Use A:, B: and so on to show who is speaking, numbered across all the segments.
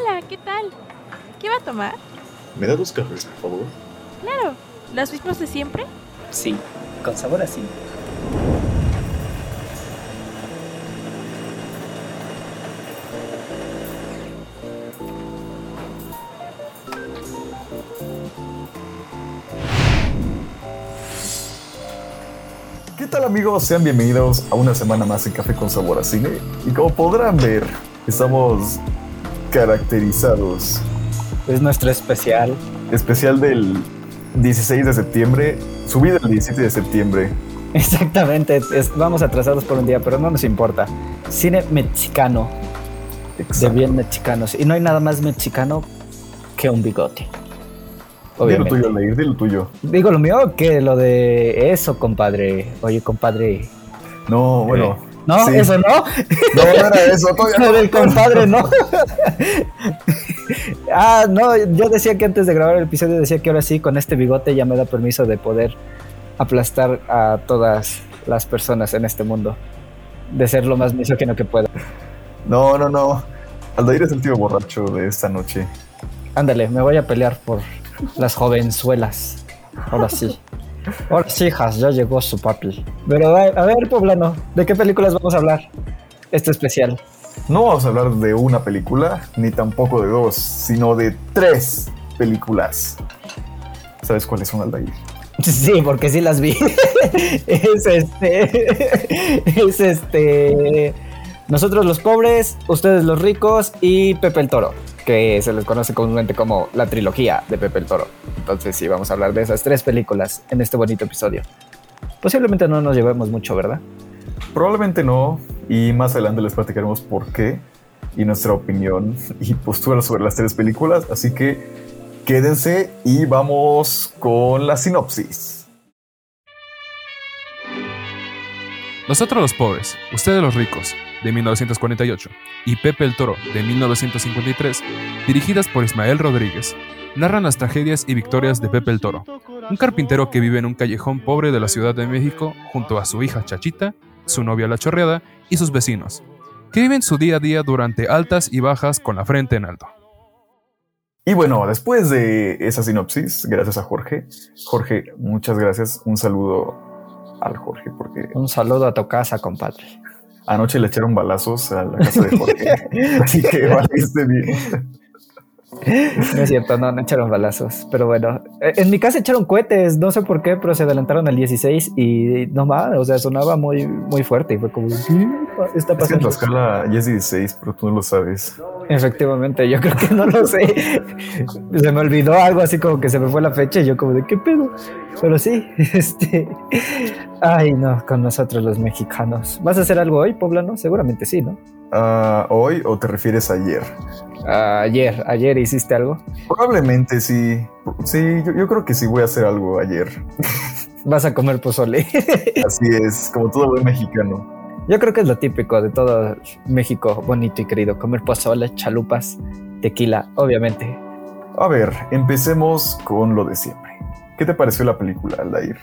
A: Hola, ¿qué tal? ¿Qué va a tomar?
B: ¿Me da dos cafés, por favor?
A: Claro, ¿los mismos de siempre?
C: Sí, con sabor así.
B: ¿Qué tal amigos? Sean bienvenidos a una semana más en Café con Sabor a Cine. Y como podrán ver, estamos caracterizados.
C: Es nuestro especial.
B: Especial del 16 de septiembre, subida el 17 de septiembre.
C: Exactamente, es- vamos atrasados por un día, pero no nos importa. Cine mexicano, de bien mexicanos. Y no hay nada más mexicano que un bigote.
B: Dilo tuyo, Leir, dilo tuyo.
C: Digo lo mío que lo de eso, compadre. Oye, compadre.
B: No, bueno.
C: No,
B: sí.
C: eso no.
B: No, no era eso, todavía no.
C: del compadre, no. ah, no, yo decía que antes de grabar el episodio decía que ahora sí, con este bigote ya me da permiso de poder aplastar a todas las personas en este mundo. De ser lo más misógino que pueda.
B: No, no, no. Aldair es el tío borracho de esta noche.
C: Ándale, me voy a pelear por las jovenzuelas. Ahora sí. Ahora sí, hijas, ya llegó su papi. Pero a a ver, poblano, ¿de qué películas vamos a hablar? Este especial.
B: No vamos a hablar de una película, ni tampoco de dos, sino de tres películas. ¿Sabes cuáles son, Aldair?
C: Sí, porque sí las vi. es este. Es este. Nosotros los pobres, ustedes los ricos y Pepe el Toro, que se les conoce comúnmente como la trilogía de Pepe el Toro. Entonces, sí, vamos a hablar de esas tres películas en este bonito episodio. Posiblemente no nos llevemos mucho, ¿verdad?
B: Probablemente no, y más adelante les platicaremos por qué y nuestra opinión y postura sobre las tres películas, así que quédense y vamos con la sinopsis.
D: Nosotros los pobres, ustedes los ricos, de 1948, y Pepe el Toro, de 1953, dirigidas por Ismael Rodríguez, narran las tragedias y victorias de Pepe el Toro, un carpintero que vive en un callejón pobre de la Ciudad de México junto a su hija Chachita, su novia La Chorreada y sus vecinos, que viven su día a día durante altas y bajas con la frente en alto.
B: Y bueno, después de esa sinopsis, gracias a Jorge. Jorge, muchas gracias. Un saludo al Jorge, porque
C: Un saludo a tu casa, compadre.
B: Anoche le echaron balazos a la casa de Jorge, así que valiste bien.
C: No es cierto, no, no echaron balazos. Pero bueno, eh, en mi casa echaron cohetes, no sé por qué, pero se adelantaron al 16 y no más, o sea, sonaba muy, muy fuerte y fue como, ¿qué está
B: Es que en
C: pasando?
B: Tlaxcala ya es 16, pero tú no lo sabes.
C: Efectivamente, yo creo que no lo sé. Se me olvidó algo así como que se me fue la fecha y yo como de qué pedo. Pero sí, este. Ay, no, con nosotros los mexicanos. ¿Vas a hacer algo hoy, poblano? Seguramente sí, ¿no?
B: ¿Hoy o te refieres a ayer?
C: Ayer, ayer hiciste algo.
B: Probablemente sí. Sí, yo, yo creo que sí voy a hacer algo ayer.
C: Vas a comer pozole.
B: Así es, como todo buen mexicano.
C: Yo creo que es lo típico de todo México bonito y querido. Comer pozole, chalupas, tequila, obviamente.
B: A ver, empecemos con lo de siempre. ¿Qué te pareció la película, Aldair?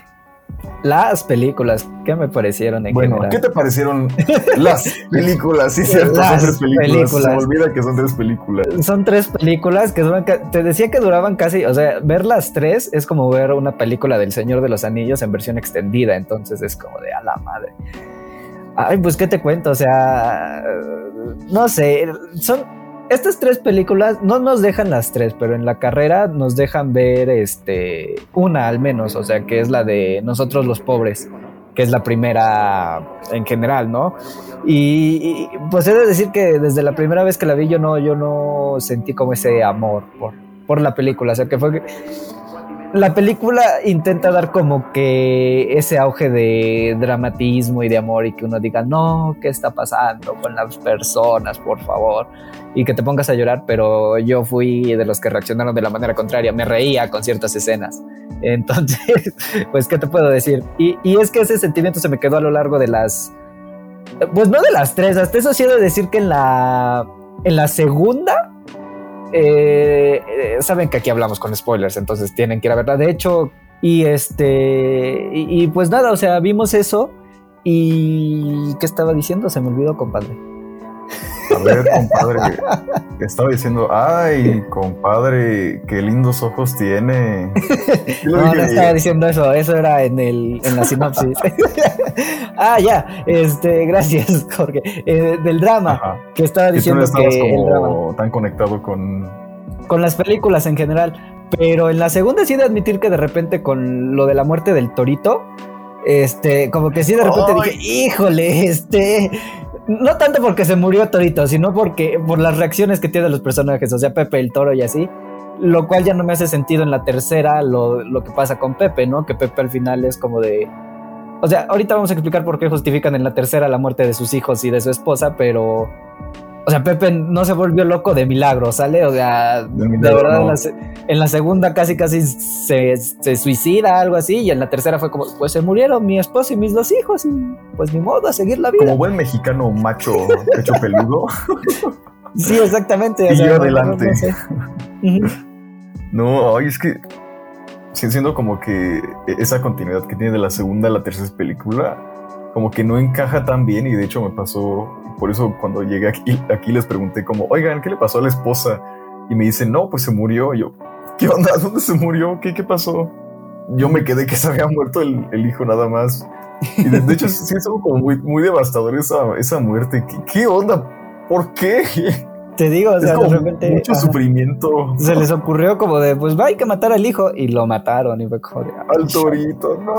C: Las películas, ¿qué me parecieron en
B: Bueno,
C: general?
B: ¿qué te parecieron las películas? Sí, cierto, son tres películas. Se
C: películas.
B: me olvida que son tres películas.
C: Son tres películas que duran, te decía que duraban casi, o sea, ver las tres es como ver una película del Señor de los Anillos en versión extendida, entonces es como de a la madre. Ay, pues qué te cuento, o sea, no sé, son estas tres películas no nos dejan las tres, pero en la carrera nos dejan ver este una al menos, o sea, que es la de nosotros los pobres, que es la primera en general, ¿no? Y, pues he de decir que desde la primera vez que la vi yo no, yo no sentí como ese amor por, por la película. O sea que fue que la película intenta dar como que ese auge de dramatismo y de amor y que uno diga, no, ¿qué está pasando con las personas, por favor? Y que te pongas a llorar, pero yo fui de los que reaccionaron de la manera contraria, me reía con ciertas escenas. Entonces, pues, ¿qué te puedo decir? Y, y es que ese sentimiento se me quedó a lo largo de las pues no de las tres, hasta eso sí he de decir que en la, en la segunda, eh, eh, saben que aquí hablamos con spoilers, entonces tienen que ir a verla. De hecho, y este, y, y pues nada, o sea, vimos eso y ¿qué estaba diciendo? Se me olvidó, compadre.
B: A ver, compadre. Estaba diciendo, ay, compadre, qué lindos ojos tiene.
C: no, no estaba diciendo eso, eso era en el en la sinopsis. ah, ya, este, gracias, Jorge. Eh, del drama, que estaba diciendo que
B: el drama. tan conectado con
C: con las películas en general. Pero en la segunda sí de admitir que de repente con lo de la muerte del torito, este, como que sí de repente dije, híjole, este, no tanto porque se murió Torito, sino porque por las reacciones que tienen los personajes, o sea, Pepe el Toro y así, lo cual ya no me hace sentido en la tercera lo, lo que pasa con Pepe, ¿no? Que Pepe al final es como de... O sea, ahorita vamos a explicar por qué justifican en la tercera la muerte de sus hijos y de su esposa, pero o sea, Pepe no se volvió loco de milagro, ¿sale? O sea, de, verdad, en, la, segunda casi casi se, se, suicida, algo así, y en la tercera fue como, pues se murieron mi esposo y mis dos hijos, y pues ni modo, a seguir la vida.
B: Como buen mexicano macho, pecho peludo.
C: sí, exactamente.
B: Y adelante. No, ay, es que siendo como que esa continuidad que tiene de la segunda a la tercera película, como que no encaja tan bien, y de hecho me pasó por eso cuando llegué aquí, aquí les pregunté como, oigan, ¿qué le pasó a la esposa? Y me dicen, no, pues se murió. Y yo, ¿qué onda? ¿Dónde se murió? ¿Qué, qué pasó? Yo me quedé que se había muerto el, el hijo nada más. Y de, hecho sí es como muy, muy devastador esa, esa muerte. ¿Qué, ¿Qué, onda? ¿Por qué?
C: Te digo, o sea, de repente.
B: Mucho sufrimiento.
C: Se les ocurrió como de, pues va, hay que matar al hijo. Y lo mataron. Y fue como de.
B: Al torito, no.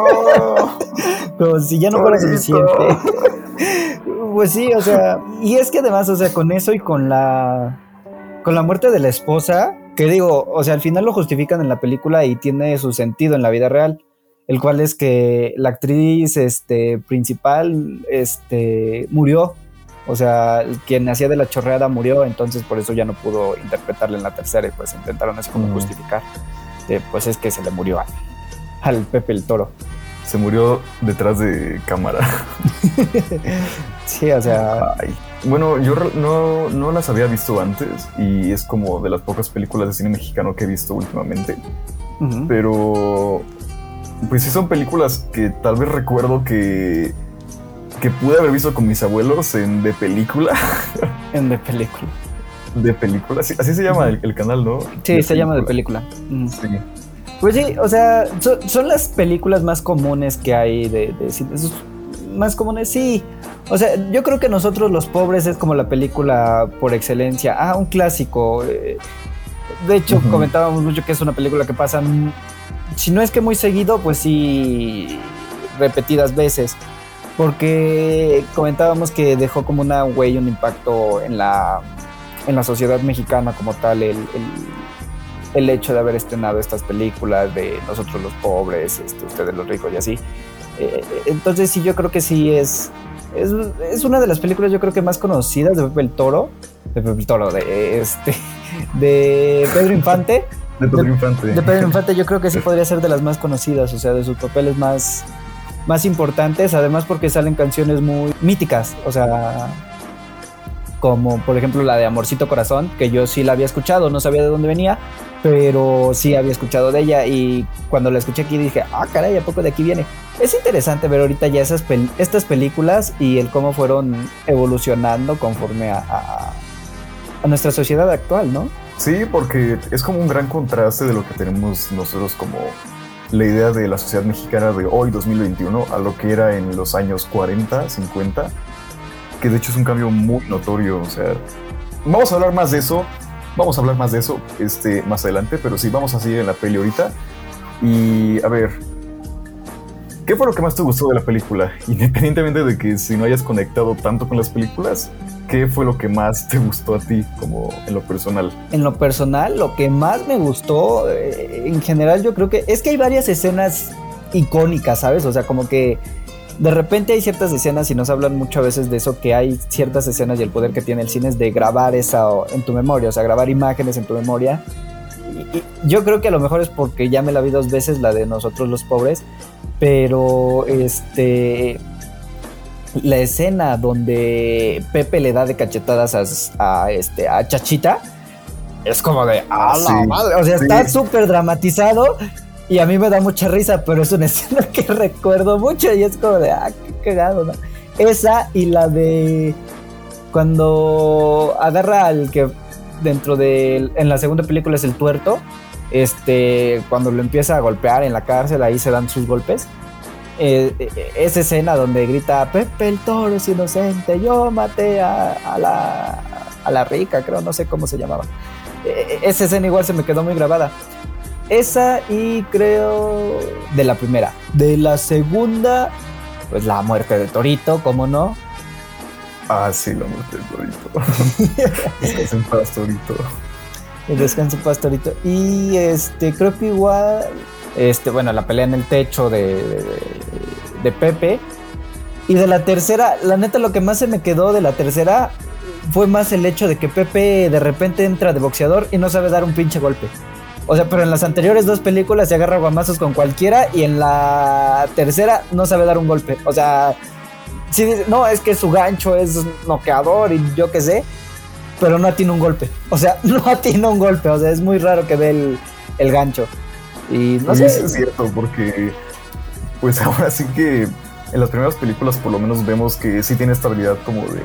C: como si ya no fuera suficiente. Pues sí, o sea, y es que además, o sea, con eso y con la con la muerte de la esposa, que digo, o sea, al final lo justifican en la película y tiene su sentido en la vida real, el cual es que la actriz este principal este murió, o sea, quien hacía de la chorreada murió, entonces por eso ya no pudo interpretarla en la tercera y pues intentaron así como justificar, pues es que se le murió al Pepe el Toro
B: se murió detrás de cámara.
C: sí, o sea.
B: Bueno, yo no, no, las había visto antes y es como de las pocas películas de cine mexicano que he visto últimamente. Pero, pues sí son películas que tal vez recuerdo que, que pude haber visto con mis abuelos en De Película.
C: en De Película.
B: De Película, así, se llama el, canal, ¿no?
C: Sí, se llama De Película. Sí. Pues sí, o sea, son las películas más comunes que hay de, de, más comunes, sí. O sea, yo creo que nosotros los pobres es como la película por excelencia. Ah, un clásico. Eh, de hecho, comentábamos mucho que es una película que pasa, si no es que muy seguido, pues sí, repetidas veces. Porque comentábamos que dejó como una huella, un impacto en la, en la sociedad mexicana como tal, el el hecho de haber estrenado estas películas de nosotros los pobres, este, ustedes los ricos y así. Eh, eh, entonces sí, yo creo que sí es, es, una de las películas yo creo que más conocidas de Pepe el Toro, de Pepe el Toro, de, este, de Pedro Infante.
B: De Pedro Infante.
C: De, Pedro Infante yo creo que sí podría ser de las más conocidas, o sea, de sus papeles más, más importantes, además porque salen canciones muy míticas, o sea, como por ejemplo la de Amorcito Corazón, que yo sí la había escuchado, no sabía de dónde venía, pero sí había escuchado de ella y cuando la escuché aquí dije, ah, caray, ¿a poco de aquí viene? Es interesante ver ahorita ya esas estas películas y el cómo fueron evolucionando conforme a, a, nuestra sociedad actual, ¿no?
B: Sí, porque es como un gran contraste de lo que tenemos nosotros como la idea de la sociedad mexicana de hoy, 2021, a lo que era en los años 40, 50, que de hecho es un cambio muy notorio, o sea, vamos a hablar más de eso Vamos a hablar más de eso este, más adelante, pero sí, vamos a seguir en la peli ahorita. Y a ver, ¿qué fue lo que más te gustó de la película? Independientemente de que si no hayas conectado tanto con las películas, ¿qué fue lo que más te gustó a ti como en lo personal?
C: En lo personal, lo que más me gustó, eh, en general yo creo que es que hay varias escenas icónicas, ¿sabes? O sea, como que de repente hay ciertas escenas y nos hablan mucho a veces de eso, que hay ciertas escenas y el poder que tiene el cine es de grabar esa en tu memoria, o sea, grabar imágenes en tu memoria. Y, yo creo que a lo mejor es porque ya me la vi dos veces, la de nosotros los pobres, pero este la escena donde Pepe le da de cachetadas a, este a Chachita es como de ¡ah, la madre! O sea, está súper dramatizado y a mí me da mucha risa, pero es una escena que recuerdo mucho y es como de, ah, qué cagado, ¿no? Esa y la de cuando agarra al que dentro de en la segunda película es el tuerto, este, cuando lo empieza a golpear en la cárcel, ahí se dan sus golpes. Eh, eh, esa escena donde grita Pepe el toro es inocente, yo maté a, la, a la rica, creo, no sé cómo se llamaba. Eh, esa escena igual se me quedó muy grabada. Esa y creo de la primera. De la segunda, pues la muerte de Torito, ¿cómo no?
B: Ah, sí, la muerte de Torito. Descansa en paz, Torito.
C: Descansa en paz, Torito. Y este, creo que igual, este, bueno, la pelea en el techo de, de Pepe. Y de la tercera, la neta, lo que más se me quedó de la tercera fue más el hecho de que Pepe de repente entra de boxeador y no sabe dar un pinche golpe. O sea, pero en las anteriores dos películas se agarra guamazos con cualquiera y en la tercera no sabe dar un golpe. O sea, sí, no, es que su gancho es noqueador y yo qué sé, pero no tiene un golpe. O sea, no tiene un golpe. O sea, es muy raro que dé el, gancho. Y no sé.
B: es cierto, porque pues ahora sí que en las primeras películas por lo menos vemos que sí tiene estabilidad como de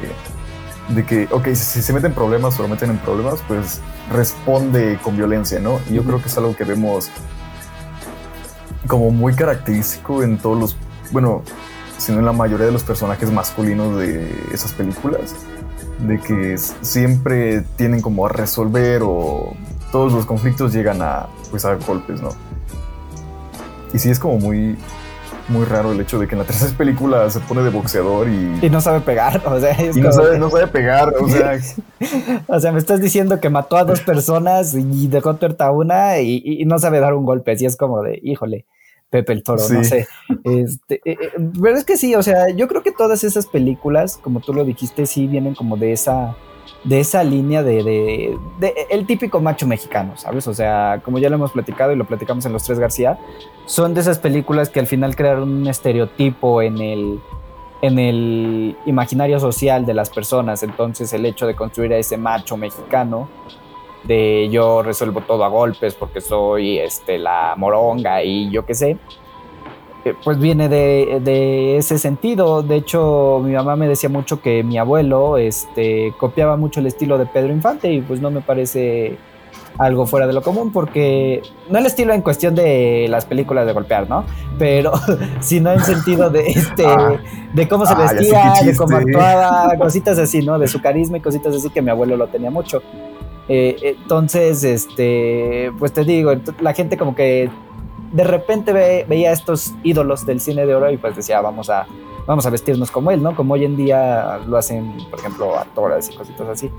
B: de que, ok, si, se meten problemas o lo meten en problemas, pues responde con violencia, ¿no? Y yo creo que es algo que vemos como muy característico en todos los, bueno, sino en la mayoría de los personajes masculinos de esas películas, de que siempre tienen como a resolver o todos los conflictos llegan a, pues, a golpes, ¿no? Y sí es como muy, muy raro el hecho de que en la tercera película se pone de boxeador y...
C: Y no sabe pegar, o sea...
B: y no, sabe, pegar, o sea...
C: o sea, me estás diciendo que mató a dos personas y dejó tuerta a una y, no sabe dar un golpe, así es como de, híjole, Pepe el Toro, no sé. Este, eh, eh, pero es que sí, o sea, yo creo que todas esas películas, como tú lo dijiste, sí vienen como de esa de esa línea de, de, el típico macho mexicano, ¿sabes? O sea, como ya lo hemos platicado y lo platicamos en Los Tres García, son de esas películas que al final crearon un estereotipo en el, en el imaginario social de las personas. Entonces el hecho de construir a ese macho mexicano, de yo resuelvo todo a golpes porque soy este, la moronga y yo qué sé, pues viene de, ese sentido. De hecho, mi mamá me decía mucho que mi abuelo este, copiaba mucho el estilo de Pedro Infante y pues no me parece algo fuera de lo común porque no el estilo en cuestión de las películas de golpear, ¿no? Pero sino en sentido de este ah. de cómo se ah, vestía, de cómo actuaba, cositas así, ¿no? De su carisma y cositas así que mi abuelo lo tenía mucho. Eh, entonces, este, pues te digo, la gente como que de repente veía estos ídolos del cine de oro y pues decía, vamos a, vamos a vestirnos como él, ¿no? Como hoy en día lo hacen, por ejemplo, actores y cositas así.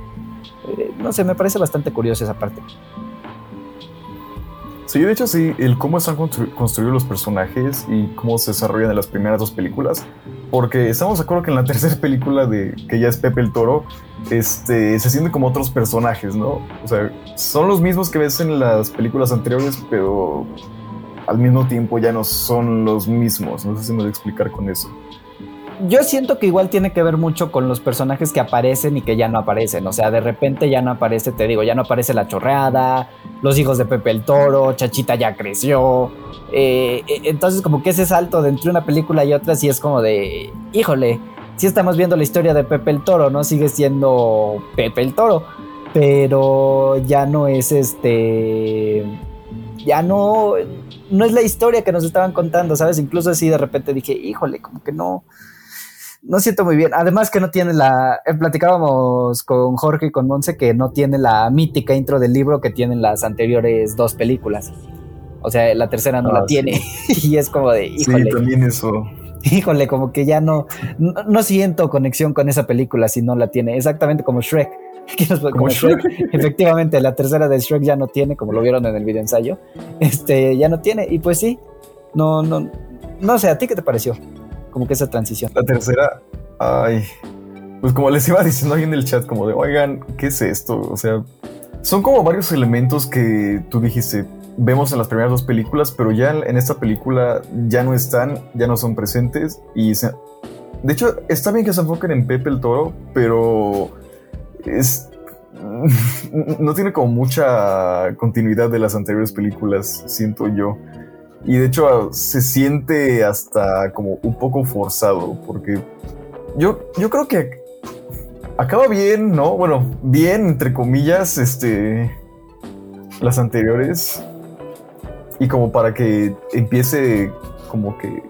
C: Eh, no sé, me parece bastante curioso esa parte.
B: Sí, de hecho sí, el cómo están construidos los personajes y cómo se desarrollan en las primeras dos películas, porque estamos de acuerdo que en la tercera película de que ya es Pepe el Toro, este, se sienten como otros personajes, ¿no? O sea, son los mismos que ves en las películas anteriores, pero al mismo tiempo ya no son los mismos. No sé si me voy a explicar con eso.
C: Yo siento que igual tiene que ver mucho con los personajes que aparecen y que ya no aparecen. O sea, de repente ya no aparece, te digo, ya no aparece la chorreada, los hijos de Pepe el Toro, Chachita ya creció. Eh, eh, entonces, como que ese salto de entre una película y otra, sí es como de, híjole, sí estamos viendo la historia de Pepe el Toro, ¿no? Sigue siendo Pepe el Toro, pero ya no es este. Ya no no es la historia que nos estaban contando, ¿sabes? Incluso así de repente dije, híjole, como que no, no siento muy bien. Además que no tiene la, eh, platicábamos con Jorge y con Monse que no tiene la mítica intro del libro que tienen las anteriores dos películas. O sea, la tercera no la ah, tiene. y es como de, híjole.
B: Sí, también eso.
C: Híjole, como que ya no, no siento conexión con esa película si no la tiene. Exactamente como Shrek efectivamente, la tercera de Shrek ya no tiene, como lo vieron en el video ensayo. Este, ya no tiene. Y pues sí, no, no, no sé, ¿a ti qué te pareció? Como que esa transición.
B: La tercera, ay, pues como les iba diciendo ahí en el chat, como de, oigan, ¿qué es esto? O sea, son como varios elementos que tú dijiste, vemos en las primeras dos películas, pero ya en esta película ya no están, ya no son presentes y de hecho está bien que se enfoquen en Pepe el Toro, pero es no tiene como mucha continuidad de las anteriores películas, siento yo. Y de hecho se siente hasta como un poco forzado, porque yo, yo creo que acaba bien, ¿no? Bueno, bien, entre comillas, este, las anteriores. Y como para que empiece como que,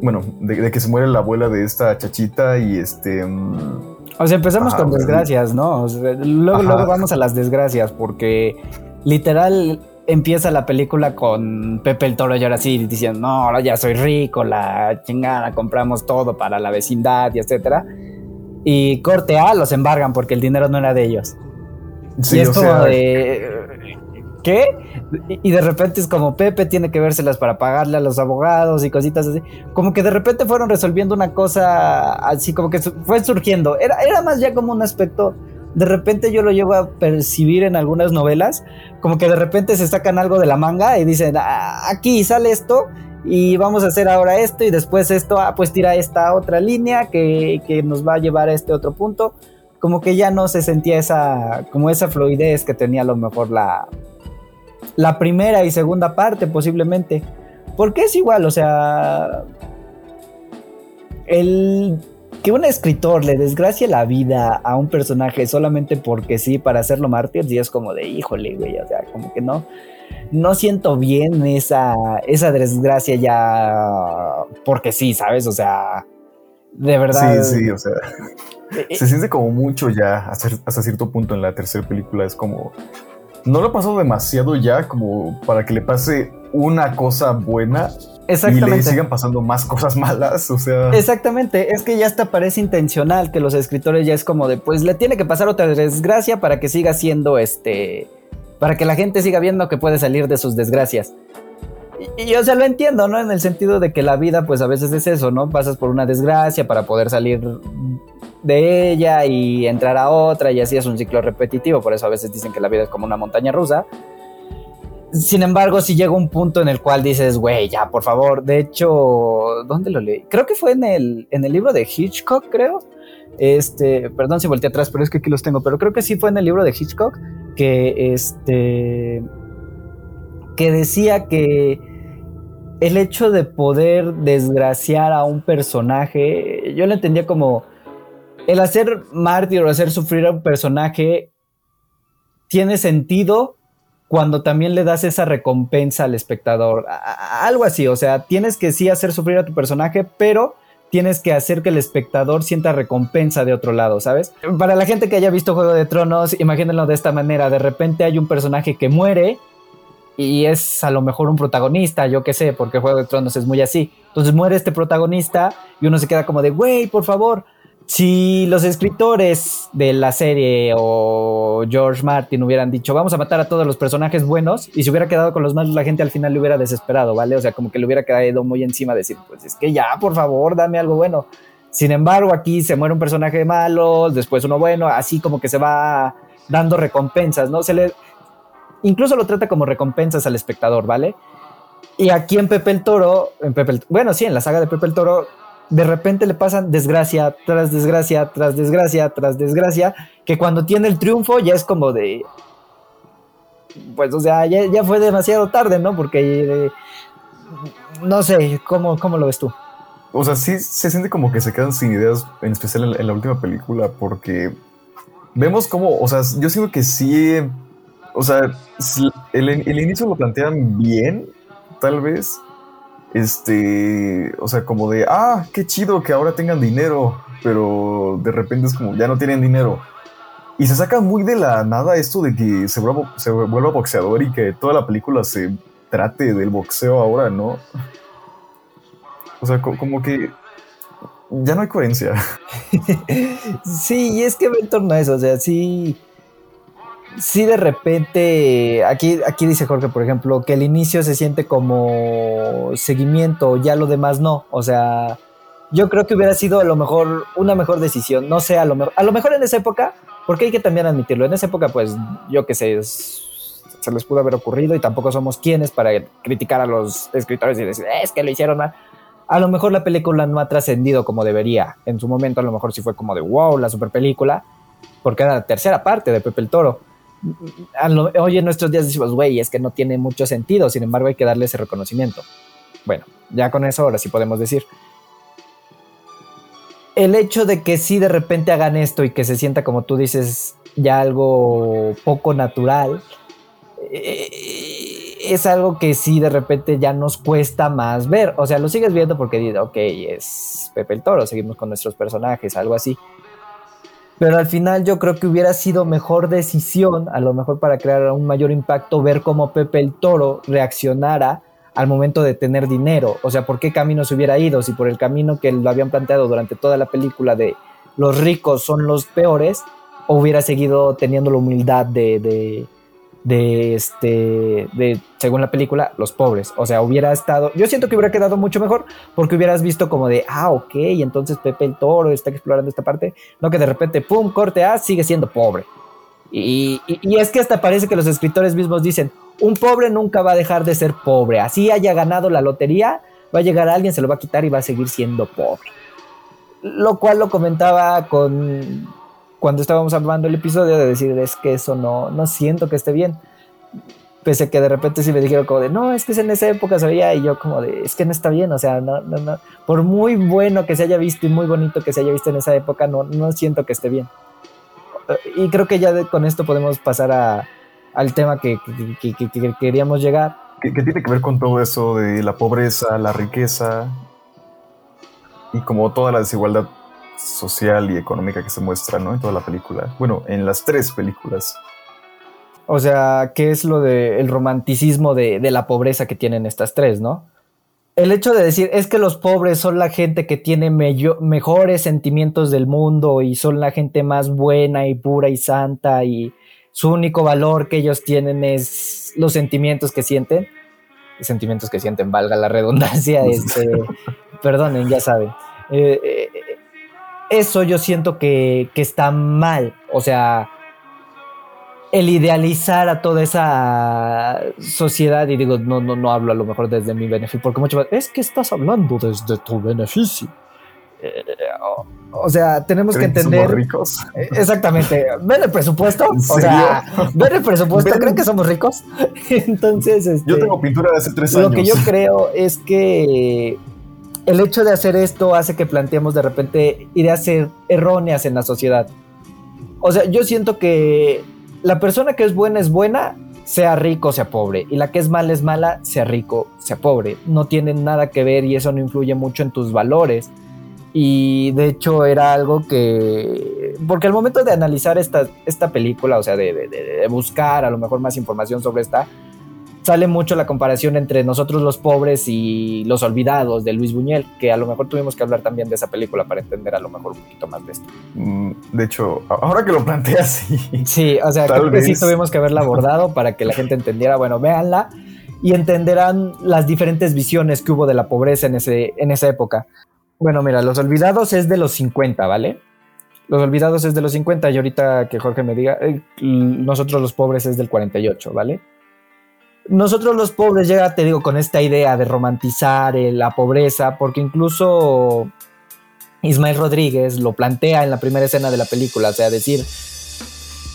B: bueno, de, que se muere la abuela de esta chachita y este... Mm,
C: o sea, empezamos con desgracias, ¿no? luego, luego vamos a las desgracias porque literal empieza la película con Pepe el Toro y ahora sí diciendo, no, ahora ya soy rico, la chingada, compramos todo para la vecindad y etcétera. Y corte A los embargan porque el dinero no era de ellos. y es como de. ¿Qué? Y de repente es como Pepe tiene que vérselas para pagarle a los abogados y cositas así. Como que de repente fueron resolviendo una cosa así, como que fue surgiendo. Era, era más ya como un aspecto de repente yo lo llevo a percibir en algunas novelas, como que de repente se sacan algo de la manga y dicen, ah, aquí sale esto y vamos a hacer ahora esto y después esto, ah, pues tira esta otra línea que, que, nos va a llevar a este otro punto. Como que ya no se sentía esa, como esa fluidez que tenía a lo mejor la, la primera y segunda parte posiblemente. Porque es igual, o sea, el que un escritor le desgracie la vida a un personaje solamente porque sí, para hacerlo mártir, y es como de, híjole, güey, o sea, como que no, no siento bien esa, esa desgracia ya porque sí, ¿sabes? O sea, de verdad.
B: Sí, sí, o sea, eh, eh. se siente como mucho ya hasta, hasta cierto punto en la tercera película, es como, no lo ha pasado demasiado ya como para que le pase una cosa buena Exactamente. Y le sigan pasando más cosas malas, o sea.
C: Exactamente, es que ya hasta parece intencional que los escritores ya es como de, pues le tiene que pasar otra desgracia para que siga siendo este, para que la gente siga viendo que puede salir de sus desgracias. Y, yo, o sea, lo entiendo, ¿no? En el sentido de que la vida, pues a veces es eso, ¿no? Pasas por una desgracia para poder salir de ella y entrar a otra y así es un ciclo repetitivo, por eso a veces dicen que la vida es como una montaña rusa. Sin embargo, si llega un punto en el cual dices, güey, ya, por favor. De hecho, ¿dónde lo leí? Creo que fue en el, en el libro de Hitchcock, creo. Este, perdón si volteé atrás, pero es que aquí los tengo. Pero creo que sí fue en el libro de Hitchcock que este. que decía que el hecho de poder desgraciar a un personaje, yo lo entendía como el hacer mártir o hacer sufrir a un personaje tiene sentido cuando también le das esa recompensa al espectador. algo así, o sea, tienes que sí hacer sufrir a tu personaje, pero tienes que hacer que el espectador sienta recompensa de otro lado, ¿sabes? Para la gente que haya visto Juego de Tronos, imagínenlo de esta manera, de repente hay un personaje que muere y es a lo mejor un protagonista, yo qué sé, porque Juego de Tronos es muy así. Entonces muere este protagonista y uno se queda como de, güey, por favor, si los escritores de la serie o George Martin hubieran dicho vamos a matar a todos los personajes buenos y se hubiera quedado con los malos, la gente al final le hubiera desesperado, ¿vale? O sea, como que le hubiera quedado muy encima decir, pues es que ya, por favor, dame algo bueno. Sin embargo, aquí se muere un personaje malo, después uno bueno, así como que se va dando recompensas, ¿no? Se le incluso lo trata como recompensas al espectador, ¿vale? Y aquí en Pepe el Toro, en Pepe bueno, sí, en la saga de Pepe el Toro de repente le pasan desgracia tras desgracia, tras desgracia, tras desgracia, que cuando tiene el triunfo ya es como de... Pues, o sea, ya, fue demasiado tarde, ¿no? Porque... Eh, no sé, ¿cómo, ¿cómo lo ves tú?
B: O sea, sí se siente como que se quedan sin ideas, en especial en, la última película, porque vemos como, o sea, yo siento que sí, o sea, el, el inicio lo plantean bien, tal vez, este, o sea, como de, ah, qué chido que ahora tengan dinero, pero de repente es como, ya no tienen dinero. Y se saca muy de la nada esto de que se vuelva, boxeador y que toda la película se trate del boxeo ahora, ¿no? O sea, como que ya no hay coherencia.
C: sí, y es que ve en torno a eso, o sea, sí sí de repente, aquí, aquí dice Jorge, por ejemplo, que el inicio se siente como seguimiento, ya lo demás no. O sea, yo creo que hubiera sido a lo mejor una mejor decisión. No sé, a lo mejor, a lo mejor en esa época, porque hay que también admitirlo, en esa época, pues yo que sé, se les pudo haber ocurrido y tampoco somos quienes para criticar a los escritores y decir, es que lo hicieron mal. A lo mejor la película no ha trascendido como debería. En su momento, a lo mejor sí fue como de wow, la super película, porque era la tercera parte de Pepe el Toro hoy en nuestros días decimos, güey, es que no tiene mucho sentido, sin embargo hay que darle ese reconocimiento. Bueno, ya con eso ahora sí podemos decir. el hecho de que sí de repente hagan esto y que se sienta como tú dices ya algo poco natural, eh, es algo que sí de repente ya nos cuesta más ver. O sea, lo sigues viendo porque dices, ok, es Pepe el Toro, seguimos con nuestros personajes, algo así. Pero al final yo creo que hubiera sido mejor decisión, a lo mejor para crear un mayor impacto, ver cómo Pepe el Toro reaccionara al momento de tener dinero. O sea, por qué camino se hubiera ido, si por el camino que lo habían planteado durante toda la película de los ricos son los peores, o hubiera seguido teniendo la humildad de, de, de este, de, según la película, los pobres. O sea, hubiera estado, yo siento que hubiera quedado mucho mejor porque hubieras visto como de, ah, ok, entonces Pepe el Toro está explorando esta parte, no que de repente, pum, corte, ah, sigue siendo pobre. Y, y, y es que hasta parece que los escritores mismos dicen, un pobre nunca va a dejar de ser pobre, así haya ganado la lotería, va a llegar alguien, se lo va a quitar y va a seguir siendo pobre. Lo cual lo comentaba con cuando estábamos hablando el episodio de decir es que eso no, no siento que esté bien. Pese a que de repente sí me dijeron como de, no, es que en esa época se veía y yo como de, es que no está bien, o sea, no, no, no. Por muy bueno que se haya visto y muy bonito que se haya visto en esa época, no, no siento que esté bien. Y creo que ya de, con esto podemos pasar a, al tema que, que, que, que queríamos llegar.
B: ¿Qué, tiene que ver con todo eso de la pobreza, la riqueza y como toda la desigualdad social y económica que se muestra, ¿no? En toda la película. Bueno, en las tres películas.
C: O sea, ¿qué es lo del romanticismo de, de, la pobreza que tienen estas tres, no? El hecho de decir es que los pobres son la gente que tiene mejores sentimientos del mundo y son la gente más buena y pura y santa y su único valor que ellos tienen es los sentimientos que sienten. Sentimientos que sienten, valga la redundancia, este, perdonen, ya saben. Eh, eh, eso yo siento que, que, está mal. O sea, el idealizar a toda esa sociedad, y digo, no, no, no hablo a lo mejor desde mi beneficio, porque muchas veces, es que estás hablando desde tu beneficio. Eh, o, o, sea, tenemos que entender.
B: somos ricos?
C: Eh, exactamente. ¿Ven el presupuesto? O sea, ¿ven el presupuesto? ¿Creen que somos ricos? Entonces. Este,
B: yo tengo pintura de hace tres años.
C: Lo que yo creo es que el hecho de hacer esto hace que planteemos de repente ideas er erróneas en la sociedad. O sea, yo siento que la persona que es buena es buena, sea rico, sea pobre, y la que es mala es mala, sea rico, sea pobre. No tienen nada que ver y eso no influye mucho en tus valores. Y de hecho era algo que, porque al momento de analizar esta, esta película, o sea, de, de, de buscar a lo mejor más información sobre esta, sale mucho la comparación entre nosotros los pobres y los olvidados de Luis Buñuel, que a lo mejor tuvimos que hablar también de esa película para entender a lo mejor un poquito más de esto.
B: Mm, de hecho, ahora que lo planteas, sí.
C: Sí, o sea, creo que sí tuvimos que haberla abordado para que la gente entendiera, bueno, véanla y entenderán las diferentes visiones que hubo de la pobreza en, ese, en esa época. Bueno, mira, Los Olvidados es de los 50, ¿vale? Los Olvidados es de los 50 y ahorita que Jorge me diga, eh, nosotros los pobres es del 48, ¿vale? Nosotros los pobres llega, te digo, con esta idea de romantizar eh, la pobreza, porque incluso Ismael Rodríguez lo plantea en la primera escena de la película, o sea, decir,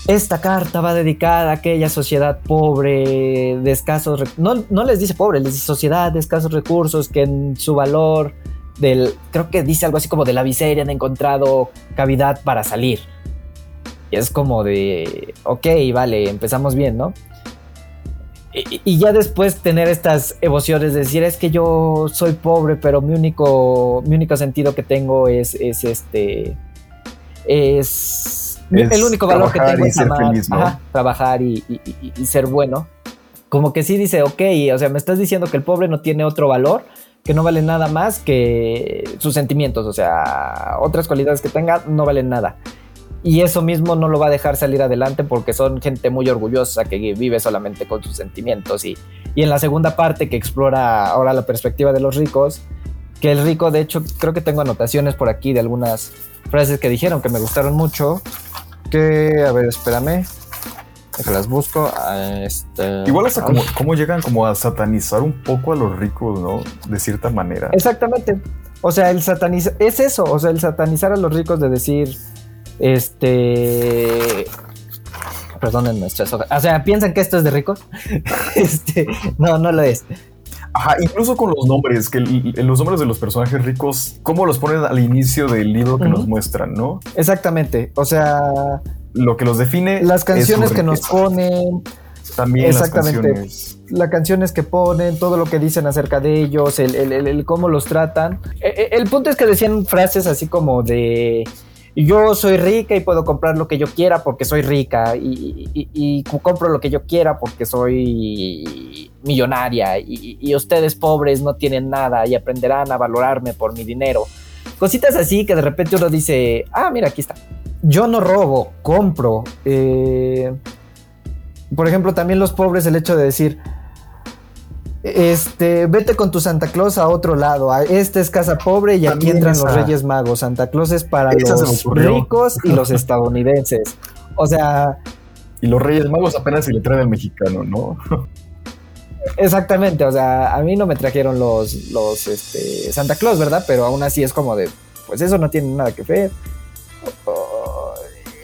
C: esta carta va dedicada a aquella sociedad pobre, de escasos, no, no les dice pobre, les dice sociedad de escasos recursos, que en su valor del, creo que dice algo así como de la miseria han encontrado cavidad para salir. Y es como de, ok, vale, empezamos bien, ¿no? Y ya después tener estas emociones de decir es que yo soy pobre pero mi único mi único sentido que tengo es, es este es, es, el único valor que tengo es amar, feliz, ¿no? ajá, trabajar y, y, y, ser bueno. Como que sí dice ok o sea me estás diciendo que el pobre no tiene otro valor que no vale nada más que sus sentimientos o sea otras cualidades que tenga no valen nada y eso mismo no lo va a dejar salir adelante porque son gente muy orgullosa que vive solamente con sus sentimientos y, y en la segunda parte que explora ahora la perspectiva de los ricos, que el rico de hecho creo que tengo anotaciones por aquí de algunas frases que dijeron que me gustaron mucho, que a ver espérame, que las busco. Este,
B: Igual hasta como, como, llegan como a satanizar un poco a los ricos, ¿no? De cierta manera.
C: Exactamente. O sea, el satanizar, es eso, o sea, el satanizar a los ricos de decir, este. Perdonen nuestras hojas. O sea, piensan que esto es de ricos. este, no, no lo es.
B: Ajá, incluso con los nombres, que los nombres de los personajes ricos, cómo los ponen al inicio del libro que nos muestran, ¿no?
C: Exactamente. O sea,
B: Lo que los define.
C: las
B: es
C: canciones que nos ponen,
B: También las
C: Exactamente.
B: canciones.
C: las canciones que ponen, todo lo que dicen acerca de ellos, el, el- el- el cómo los tratan. E- e- El, punto es que decían frases así como de yo soy rica y puedo comprar lo que yo quiera porque soy rica y, compro lo que yo quiera porque soy millonaria y, y ustedes pobres no tienen nada y aprenderán a valorarme por mi dinero. Cositas así que de repente uno dice, ah, mira, aquí está. Yo no robo, compro. Eh, por ejemplo, también los pobres, el hecho de decir, este, vete con tu Santa Claus a otro lado. Esta es casa pobre y aquí entran
B: esa.
C: los Reyes Magos. Santa Claus es para
B: Esa
C: los ricos y los estadounidenses. O sea,
B: Y los Reyes Magos apenas se le traen al mexicano, ¿no?
C: exactamente. O sea, a mí no me trajeron los, los este, Santa Claus, ¿verdad? Pero aún así es como de, pues eso no tiene nada que ver.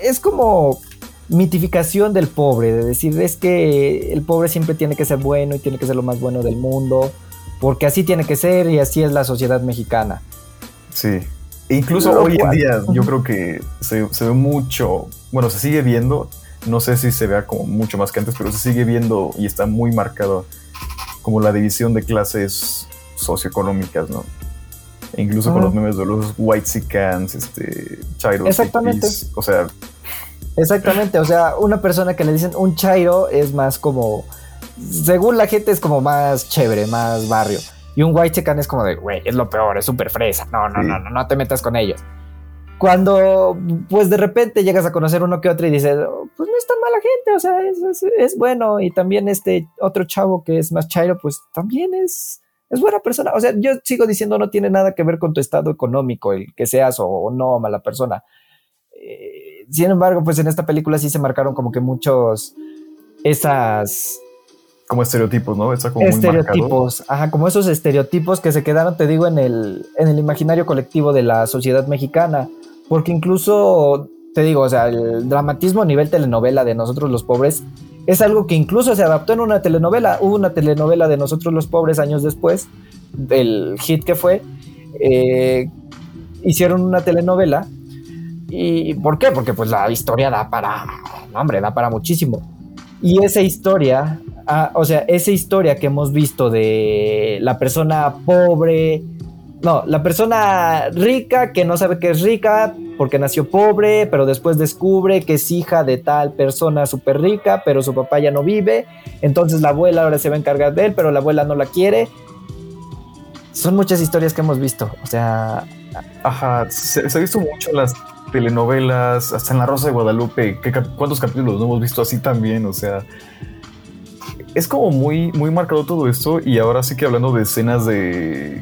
C: Es como mitificación del pobre, de decir, es que el pobre siempre tiene que ser bueno y tiene que ser lo más bueno del mundo, porque así tiene que ser y así es la sociedad mexicana.
B: Sí. E incluso
C: Lo
B: hoy en día yo creo que se, se ve mucho, bueno, se sigue viendo, no sé si se vea como mucho más que antes, pero se sigue viendo y está muy marcado como la división de clases socioeconómicas, ¿no? E incluso con los memes de los white cans, este, chairos,
C: Exactamente.
B: hippies, o sea,
C: Exactamente, o sea, una persona que le dicen un chairo es más como, según la gente es como más chévere, más barrio. Y un white chican es como de, güey, es lo peor, es súper fresa. No, no,
B: Sí.
C: no, no, no te metas con ellos. Cuando, pues de repente llegas a conocer uno que otro y dices, "Oh, pues no es tan mala gente, o sea, es, es- es bueno. Y también este otro chavo que es más chairo, pues también es, es buena persona. O sea, yo sigo diciendo, no tiene nada que ver con tu estado económico, el que seas o, o no mala persona. Eh, sin embargo, pues en esta película sí se marcaron como que muchos esas
B: como estereotipos, ¿no? Está como muy
C: estereotipos, ajá, como esos estereotipos que se quedaron, te digo, en el, en el imaginario colectivo de la sociedad mexicana, porque incluso, te digo, o sea, el dramatismo a nivel telenovela de nosotros los pobres es algo que incluso se adaptó en una telenovela, hubo una telenovela de nosotros los pobres años después, del hit que fue, eh, hicieron una telenovela, ¿y por qué? Porque pues la historia da para, hombre, da para muchísimo. Y esa historia, ah, o sea, esa historia que hemos visto de la persona pobre, no, la persona rica que no sabe que es rica porque nació pobre, pero después descubre que es hija de tal persona súper rica, pero su papá ya no vive, entonces la abuela ahora se va a encargar de él, pero la abuela no la quiere. Son muchas historias que hemos visto, o sea,
B: Ajá, se, se ha visto mucho las telenovelas, hasta en La Rosa de Guadalupe. ¿qué ¿Cuántos capítulos no hemos visto así también? O sea, es como muy, muy marcado todo esto. Y ahora sí que hablando de escenas de,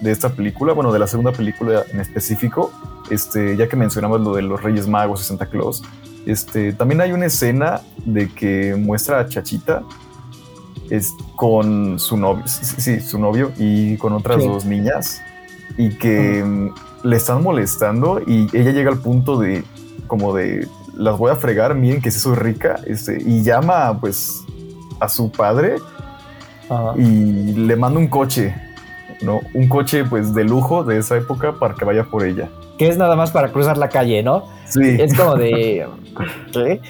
B: de esta película, bueno, de la segunda película en específico, este, ya que mencionamos lo de los Reyes Magos y Santa Claus, este, también hay una escena de que muestra a Chachita es con su novio, sí, sí, su novio y con otras
C: Sí.
B: dos niñas y que le están molestando y ella llega al punto de como de las voy a fregar, miren que sí soy rica, este, y llama pues a su padre
C: ajá.
B: y le manda un coche, ¿no? Un coche pues de lujo de esa época para que vaya por ella.
C: que es nada más para cruzar la calle, ¿no?
B: Sí,
C: Es como de. ¿Qué?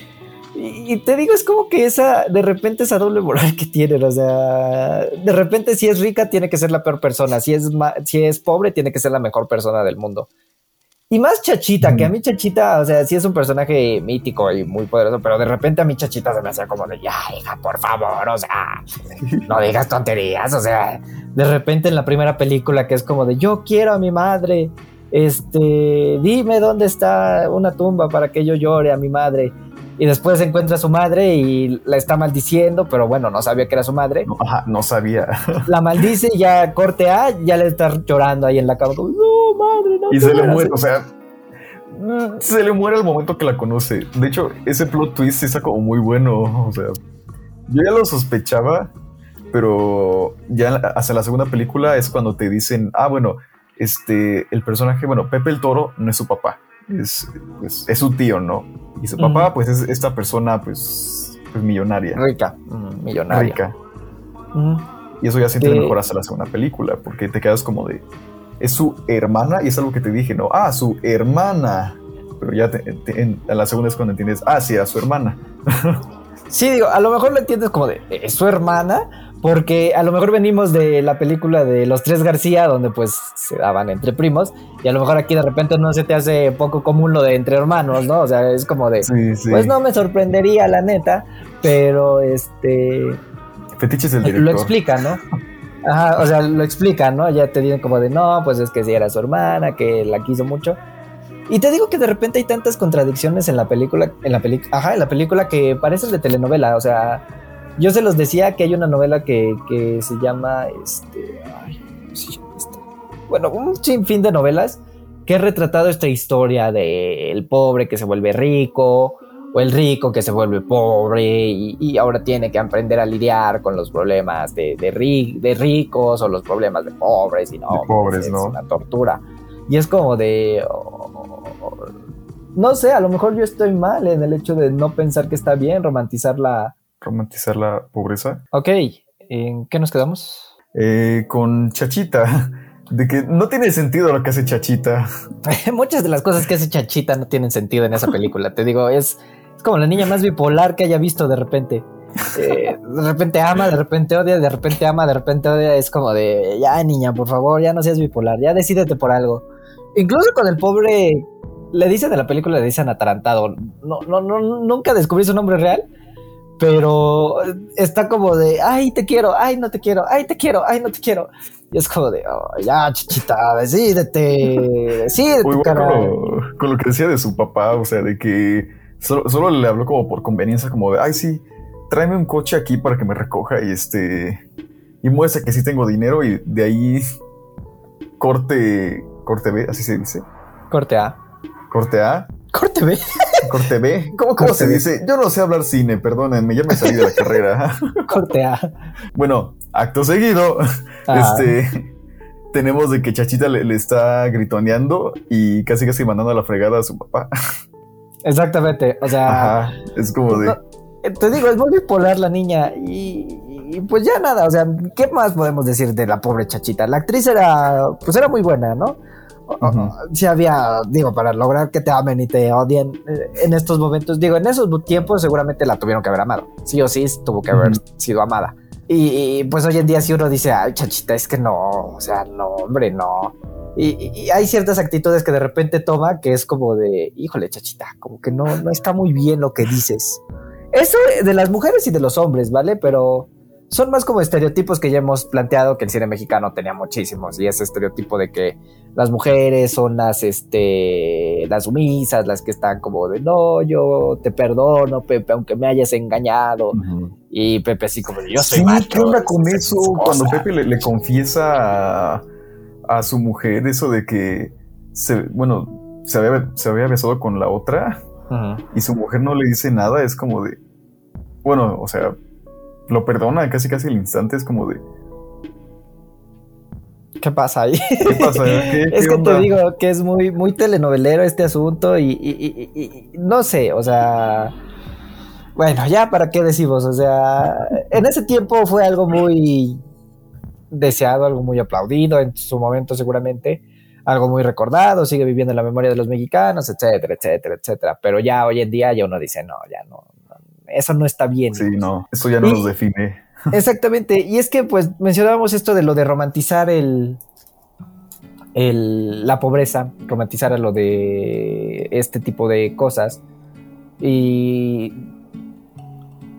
C: Y y te digo, es como que esa, de repente esa doble moral que tienen, o sea, de repente si es rica tiene que ser la peor persona, si es, si es pobre tiene que ser la mejor persona del mundo. Y más Chachita, que a mí Chachita, o sea, sí es un personaje mítico y muy poderoso, pero de repente a mí Chachita se me hacía como de, ya, hija, por favor, o sea, no digas tonterías, o sea, de repente en la primera película que es como de, yo quiero a mi madre, este, dime dónde está una tumba para que yo llore a mi madre. Y después encuentra a su madre y la está maldiciendo, pero bueno, no sabía que era su madre.
B: no, ajá, no sabía.
C: La maldice y ya corte A, ya le está llorando ahí en la cama. como, no, madre, no.
B: y se le
C: mueras".
B: muere, o sea, se le muere al momento que la conoce. De hecho, ese plot twist está como muy bueno, o sea, yo ya lo sospechaba, pero ya hasta la segunda película es cuando te dicen, ah, bueno, este, el personaje, bueno, Pepe el Toro no es su papá, es, es, es su tío, ¿no? Y su papá, pues, es esta persona, pues, pues millonaria,
C: Rica, mm, millonaria.
B: rica. Y eso ya siente
C: Sí.
B: mejor hasta la segunda película, porque te quedas como de. Es su hermana, y es algo que te dije, ¿no? Ah, su hermana. Pero ya te- te- en, en la segunda es cuando entiendes, ah, sí, era su hermana.
C: Sí, digo, a lo mejor lo entiendes como de es su hermana, porque a lo mejor venimos de la película de Los Tres García, donde pues se daban entre primos, y a lo mejor aquí de repente no se te hace poco común lo de entre hermanos, ¿no? O sea, es como de,
B: Sí, sí.
C: pues no me sorprendería, la neta, pero este,
B: Fetiches del director.
C: lo explica, ¿no? Ajá, o sea, lo explica, ¿no? Ya te dicen como de, no, pues es que sí era su hermana, que la quiso mucho. Y te digo que de repente hay tantas contradicciones en la película, en la película, ajá, en la película que parecen de telenovela, o sea, yo se los decía que hay una novela que, que se llama, este, bueno, un sinfín de novelas que he retratado esta historia del pobre que se vuelve rico, o el rico que se vuelve pobre y, y ahora tiene que aprender a lidiar con los problemas de, de, ri- de ricos o los problemas de pobres y no,
B: De pobres,
C: es
B: ¿no?
C: una tortura. Y es como de... oh, no sé, a lo mejor yo estoy mal en el hecho de no pensar que está bien romantizar la...
B: Romantizar la pobreza.
C: Ok, ¿en qué nos quedamos?
B: Eh, con Chachita. De que no tiene sentido lo que hace Chachita.
C: Muchas de las cosas que hace Chachita no tienen sentido en esa película. Te digo, es, es como la niña más bipolar que haya visto de repente. Eh, de repente ama, de repente odia, de repente ama, de repente odia. Es como de, ya niña, por favor, ya no seas bipolar, ya decídete por algo. Incluso con el pobre, le dicen de la película, le dicen atarantado. No, no, no, nunca descubrí su nombre real. Pero está como de, ay, te quiero, ay, no te quiero, ay, te quiero, ay, no te quiero. Y es como de, oh, ya, chichita, decídete, decídete,
B: Muy bueno con lo, con lo que decía de su papá, o sea, de que solo, solo le habló como por conveniencia, como de, ay, sí, tráeme un coche aquí para que me recoja y este, y muestra que sí tengo dinero y de ahí corte, corte B, así se dice,
C: Corte A.
B: corte A,
C: Corte B.
B: corte B, ¿cómo, cómo
C: Corte
B: se
C: B.
B: dice? Yo no sé hablar cine, perdónenme, ya me salí de la carrera.
C: Corte A.
B: Bueno, acto seguido,
C: Ah.
B: este, tenemos de que Chachita le, le está gritoneando y casi casi mandando a la fregada a su papá.
C: Exactamente. O sea,
B: Ajá, es como de...
C: no, eh, te digo, es muy bipolar la niña. Y, y, pues ya nada. O sea, ¿qué más podemos decir de la pobre chachita? La actriz era, pues era muy buena, ¿no?
B: Ujú.
C: Sí había, digo, para lograr que te amen y te odien eh, en estos momentos, digo, en esos tiempos seguramente la tuvieron que haber amado. Sí o sí tuvo que haber
B: Ujú.
C: sido amada. Y, y, pues hoy en día si uno dice, ay, chachita, es que no, o sea, no, hombre, no. Y, y- y hay ciertas actitudes que de repente toma que es como de, híjole, chachita, como que no, no está muy bien lo que dices. Eso de las mujeres y de los hombres, ¿vale? Pero son más como estereotipos que ya hemos planteado que el cine mexicano tenía muchísimos. Y ese estereotipo de que las mujeres son las, este, las sumisas, las que están como de, no, yo te perdono, Pepe, aunque me hayas engañado. Y Pepe así como de, yo soy
B: Sí,
C: macho.
B: ¿qué onda con eso?
C: cosas".
B: Cuando Pepe le, le confiesa a, a su mujer eso de que, se, bueno, se había, se había besado con la otra y su mujer no le dice nada, es como de, bueno, o sea, lo perdona casi casi al instante, es como de,
C: ¿Qué pasa ahí?
B: ¿qué pasa? ¿Qué,
C: es
B: qué
C: que
B: onda?
C: te digo que es muy, muy telenovelero este asunto y, y- y- y- y no sé, o sea, bueno, ya para qué decimos, o sea, en ese tiempo fue algo muy deseado, algo muy aplaudido en su momento seguramente, algo muy recordado, sigue viviendo en la memoria de los mexicanos, etcétera, etcétera, etcétera, pero ya hoy en día ya uno dice, no, ya no, eso no está bien.
B: Sí, no, eso ya no
C: Y-
B: nos define.
C: Exactamente. Y es que, pues, mencionábamos esto de lo de romantizar el, el- la pobreza, romantizar a lo de este tipo de cosas. Y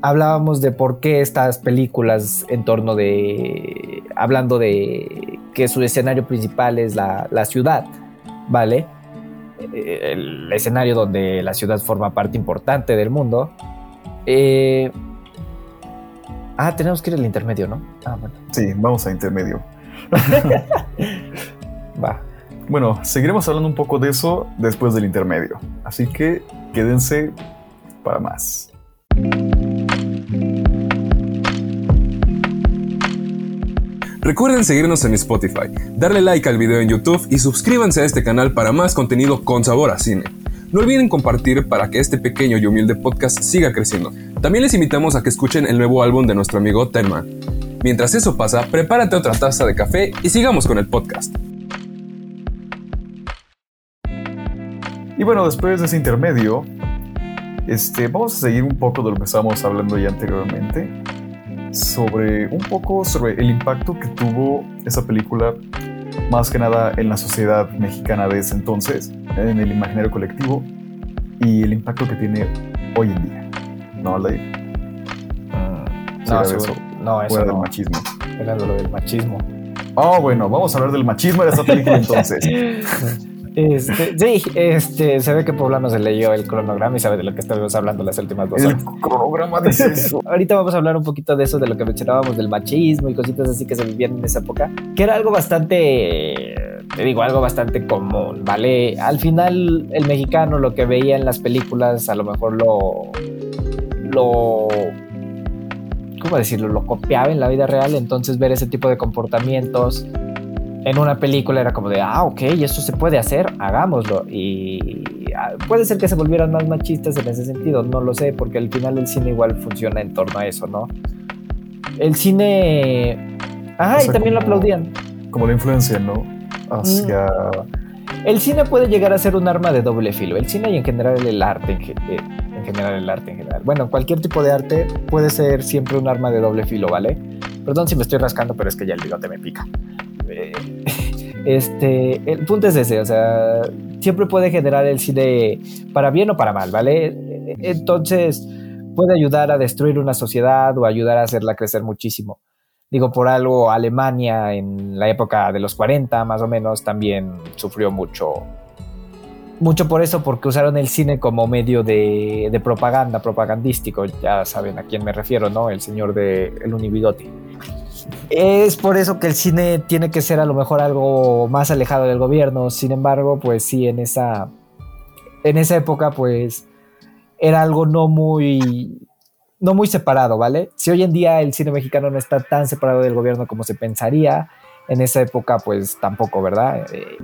C: hablábamos de por qué estas películas en torno de. hablando de que su escenario principal es la, la ciudad, ¿vale? El escenario donde la ciudad forma parte importante del mundo. Eh, Ah, tenemos que ir al intermedio, ¿no? Ah, bueno.
B: Sí, vamos a intermedio.
C: Va.
B: Bueno, seguiremos hablando un poco de eso después del intermedio, así que quédense para más.
D: Recuerden seguirnos en Spotify, darle like al video en YouTube y suscríbanse a este canal para más contenido con sabor a cine. No olviden compartir para que este pequeño y humilde podcast siga creciendo. También les invitamos a que escuchen el nuevo álbum de nuestro amigo Tenman. Mientras eso pasa, prepárate otra taza de café y sigamos con el podcast.
B: Y bueno, después de ese intermedio, este, vamos a seguir un poco de lo que estábamos hablando ya anteriormente, sobre un poco sobre el impacto que tuvo esa película, más que nada en la sociedad mexicana de ese entonces, en el imaginario colectivo, y el impacto que tiene hoy en día. ¿No, Aldair?
C: Mm, no,
B: eso,
C: no, eso
B: Fuera del
C: no.
B: machismo.
C: Era lo del machismo.
B: Ah, bueno, vamos a hablar del machismo de esa película entonces.
C: Este, sí, este, se ve que Poblano se leyó el cronograma y sabe de lo que estamos hablando las últimas dos
B: el
C: horas.
B: cronograma dice eso.
C: Ahorita vamos a hablar un poquito de eso, de lo que mencionábamos del machismo y cositas así que se vivían en esa época, que era algo bastante, te digo, algo bastante común, ¿vale? Al final, el mexicano lo que veía en las películas, a lo mejor lo, lo, ¿cómo decirlo? Lo copiaba en la vida real, entonces ver ese tipo de comportamientos en una película era como de, ah, ok, eso se puede hacer, hagámoslo. Y ah, puede ser que se volvieran más machistas en ese sentido, no lo sé, porque al final el cine igual funciona en torno a eso, ¿no? El cine... Ajá,
B: O
C: y también lo aplaudían.
B: Como la influencia, ¿no? Hacia...
C: El cine puede llegar a ser un arma de doble filo. El cine y en general el arte, en, ge- eh, en general el arte en general. Bueno, cualquier tipo de arte puede ser siempre un arma de doble filo, ¿vale? Perdón si me estoy rascando, pero es que ya el bigote me pica. Este, el punto es ese, o sea, siempre puede generar el cine para bien o para mal, ¿vale? Entonces, puede ayudar a destruir una sociedad o ayudar a hacerla crecer muchísimo. Digo, por algo, Alemania en la época de los 40, más o menos, también sufrió mucho. Mucho por eso, porque usaron el cine como medio de, de propaganda, propagandístico. Ya saben a quién me refiero, ¿no? El señor de El Unibigote. Es por eso que el cine tiene que ser a lo mejor algo más alejado del gobierno. Sin embargo, pues sí, en esa, en esa época, pues era algo no muy, no muy separado, ¿vale? Si hoy en día el cine mexicano no está tan separado del gobierno como se pensaría, en esa época, pues tampoco, ¿verdad? Eh,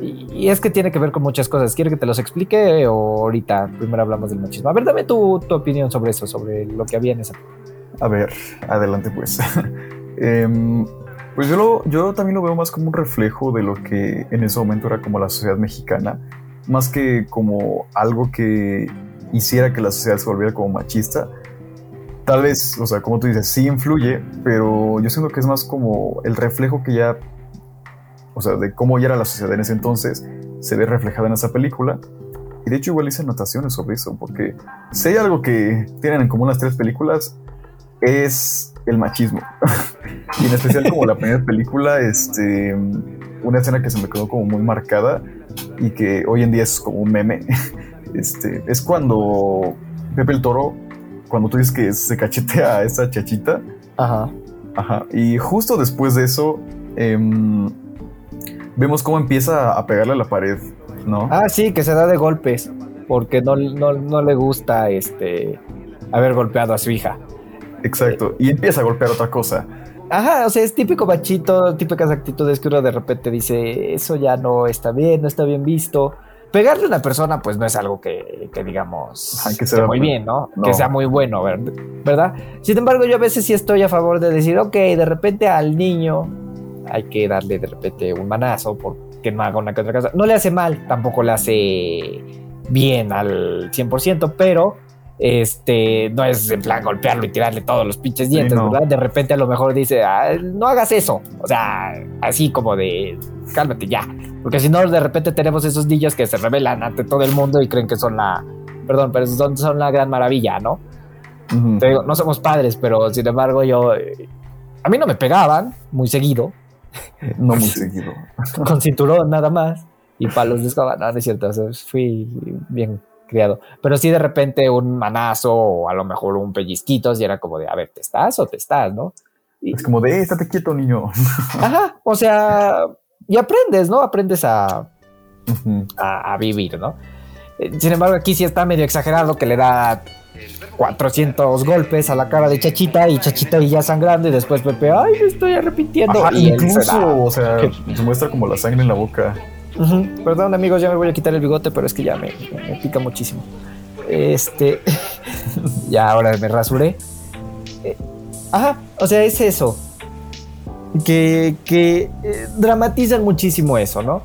C: y, es que tiene que ver con muchas cosas. ¿Quiere que te los explique o ahorita primero hablamos del machismo? A ver, dame tu, tu opinión sobre eso, sobre lo que había en esa.
B: A ver, adelante pues. Em, pues yo, lo, yo también lo veo más como un reflejo de lo que en ese momento era como la sociedad mexicana, más que como algo que hiciera que la sociedad se volviera como machista. Tal vez, o sea, como tú dices, sí influye, pero yo siento que es más como el reflejo que ya, o sea, de cómo ya era la sociedad en ese entonces, se ve reflejada en esa película. Y de hecho igual hice anotaciones sobre eso, porque si hay algo que tienen en común las tres películas, es el machismo. y en especial como la primera película, este, una escena que se me quedó como muy marcada y que hoy en día es como un meme, este, es cuando Pepe el Toro, cuando tú dices que se cachetea a esa chachita,
C: Ajá.
B: Ajá. Y justo después de eso, em, vemos cómo empieza a pegarle a la pared, ¿no?
C: Ah, sí, que se da de golpes porque no, no, no le gusta este haber golpeado a su hija.
B: Exacto. Y empieza a golpear otra cosa.
C: Ajá, o sea, es típico bachito, típicas actitudes que uno de repente dice, eso ya no está bien, no está bien visto. Pegarle a una persona, pues no es algo que, que digamos,
B: Ajá, que sea-
C: muy bien, ¿no?
B: no.
C: Que sea muy bueno, ver- ¿verdad? Sin embargo, yo a veces sí estoy a favor de decir, ok, de repente al niño hay que darle de repente un manazo porque no haga una que otra cosa. No le hace mal, tampoco le hace bien al 100%, pero este no es en plan golpearlo y tirarle todos los pinches
B: Sí,
C: dientes,
B: no.
C: ¿verdad? De repente a lo mejor dice, "Ah, no hagas eso. O sea, así como de cálmate ya. Porque si no, de repente tenemos esos niños que se rebelan ante todo el mundo y creen que son la, perdón, pero son, son la gran maravilla, ¿no? Te digo, no somos padres, pero sin embargo yo, eh, a mí no me pegaban muy seguido,
B: No muy seguido.
C: con cinturón nada más y palos de escoba. No, no es cierto, o sea, fui bien criado. Pero sí de repente un manazo o a lo mejor un pellizquito y era como de, a ver, ¿te estás o te estás, no? Y,
B: Es como de, "Eh, estate quieto, niño.
C: ajá, o sea, y aprendes, ¿no? Aprendes a, a, a vivir, ¿no? Eh, Sin embargo, aquí sí está medio exagerado que le da 400 golpes a la cara de Chachita y Chachita y ya sangrando y después Pepe, ay, me estoy arrepintiendo.
B: Ajá,
C: y
B: incluso, o sea, se muestra como la sangre en la boca.
C: Perdón, amigos, ya me voy a quitar el bigote, pero es que ya me, me pica muchísimo. Este, ya ahora me rasuré. Eh, ajá, o sea, es eso. Que, que eh, dramatizan muchísimo eso, ¿no?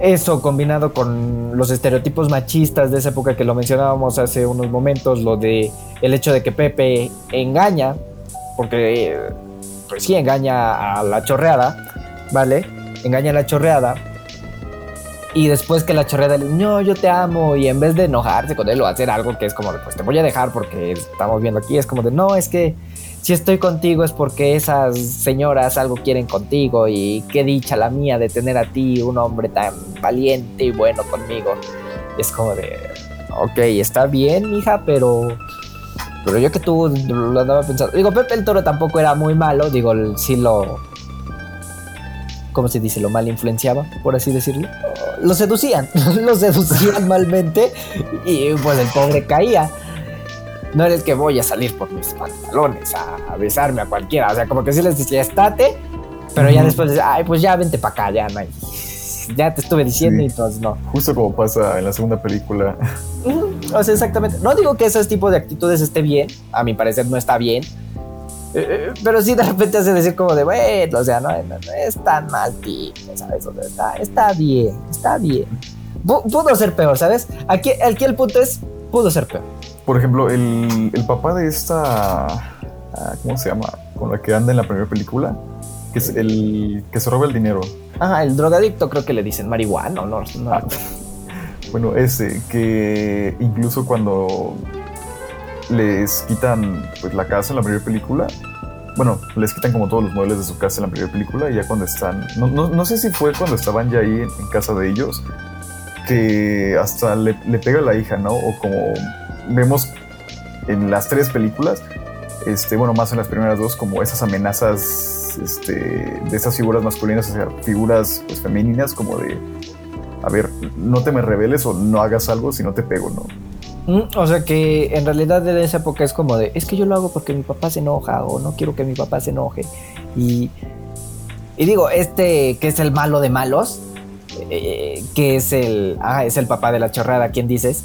C: Eso combinado con los estereotipos machistas de esa época que lo mencionábamos hace unos momentos, lo de el hecho de que Pepe engaña, porque eh, pues sí engaña a la chorreada, ¿vale? Engaña a la chorreada. Y después que la chorreada le dice, no, yo te amo, y en vez de enojarse con él o hacer algo que es como pues te voy a dejar porque estamos viendo aquí, es como de, no, es que si estoy contigo es porque esas señoras algo quieren contigo y qué dicha la mía de tener a ti, un hombre tan valiente y bueno conmigo. Es como de, ok, está bien, hija, pero... Pero yo que tú lo andaba pensando. Digo, Pepe el Toro tampoco era muy malo. Digo, sí lo... ¿Cómo se dice? Lo mal influenciaba, por así decirlo. Lo seducían. lo seducían malmente. Y pues el pobre caía no eres que voy a salir por mis pantalones a, besarme a cualquiera. O sea, como que sí les decía, estate, pero ya después, ay, pues ya vente para acá, ya no hay. Ya te estuve diciendo y entonces no.
B: Justo como pasa en la segunda película.
C: O sea, exactamente. No digo que ese tipo de actitudes esté bien, a mi parecer no está bien. Eh, eh, pero sí de repente hace decir como de, bueno, o sea, no, es tan mal tipo, ¿sabes? O sea, está, está bien, está bien. pudo ser peor, ¿sabes? Aquí, aquí el punto es, pudo ser peor.
B: Por ejemplo, el, el papá de esta. Ah, ¿Cómo se llama? Con la que anda en la primera película. Que es el que se roba el dinero.
C: Ah, el drogadicto, creo que le dicen marihuana, ¿no? no. Ah,
B: bueno, ese, que incluso cuando les quitan pues, la casa en la primera película, bueno, les quitan como todos los muebles de su casa en la primera película y ya cuando están, no, no, sé si fue cuando estaban ya ahí en, casa de ellos, que hasta le, le, pega a la hija, ¿no? O como vemos en las tres películas, este, bueno, más en las primeras dos, como esas amenazas este, de esas figuras masculinas hacia figuras pues, femeninas, como de, a ver, no te me reveles o no hagas algo si no te pego, ¿no?
C: Mm, o sea que en realidad de esa época es como de, es que yo lo hago porque mi papá se enoja o no quiero que mi papá se enoje. Y, y digo, este que es el malo de malos, eh, que es el, ah, es el papá de la chorrada, ¿quién dices?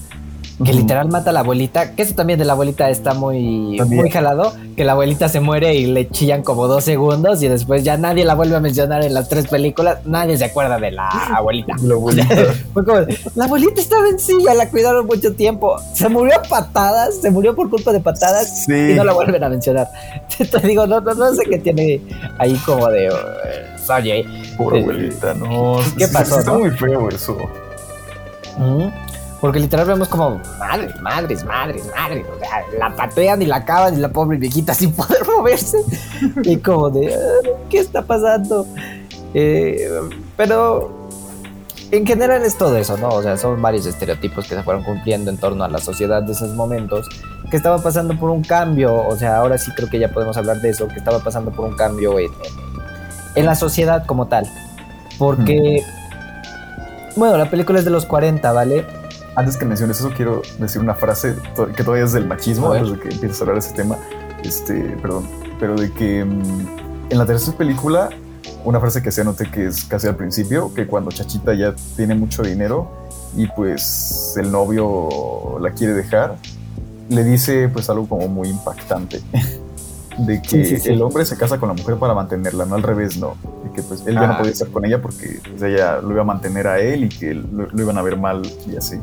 C: Que literal mata a la abuelita, que eso también de la abuelita está muy, muy jalado, que la abuelita se muere y le chillan como dos segundos y después ya nadie la vuelve a mencionar en las tres películas, nadie se acuerda de la abuelita. La abuelita. Fue como, la abuelita estaba en silla, la cuidaron mucho tiempo, se murió a patadas, se murió por culpa de patadas y no la vuelven a mencionar. Te digo, no, no, sé qué tiene ahí como de...
B: oye, Pobre eh, abuelita, no.
C: ¿Qué pasó?
B: Está muy feo eso.
C: Porque literal vemos como madres, madres, madres, madres. O sea, la patean y la acaban y la pobre viejita sin poder moverse. y como de, ah, ¿qué está pasando? Eh, pero en general es todo eso, ¿no? O sea, son varios estereotipos que se fueron cumpliendo en torno a la sociedad de esos momentos, que estaba pasando por un cambio, o sea, ahora sí creo que ya podemos hablar de eso, que estaba pasando por un cambio en, en la sociedad como tal. Porque, bueno, la película es de los 40, ¿vale?
B: Antes que menciones eso, quiero decir una frase que todavía es del machismo, antes de que empieces a hablar de ese tema. Este, perdón, pero de que mm, en la tercera película, una frase que se anote que es casi al principio, que cuando Chachita ya tiene mucho dinero y pues el novio la quiere dejar, le dice pues algo como muy impactante. de que el hombre se casa con la mujer para mantenerla, no al revés, no. De que pues él ya no ah. podía estar con ella porque pues, ella lo iba a mantener a él y que lo, iban a ver mal y así.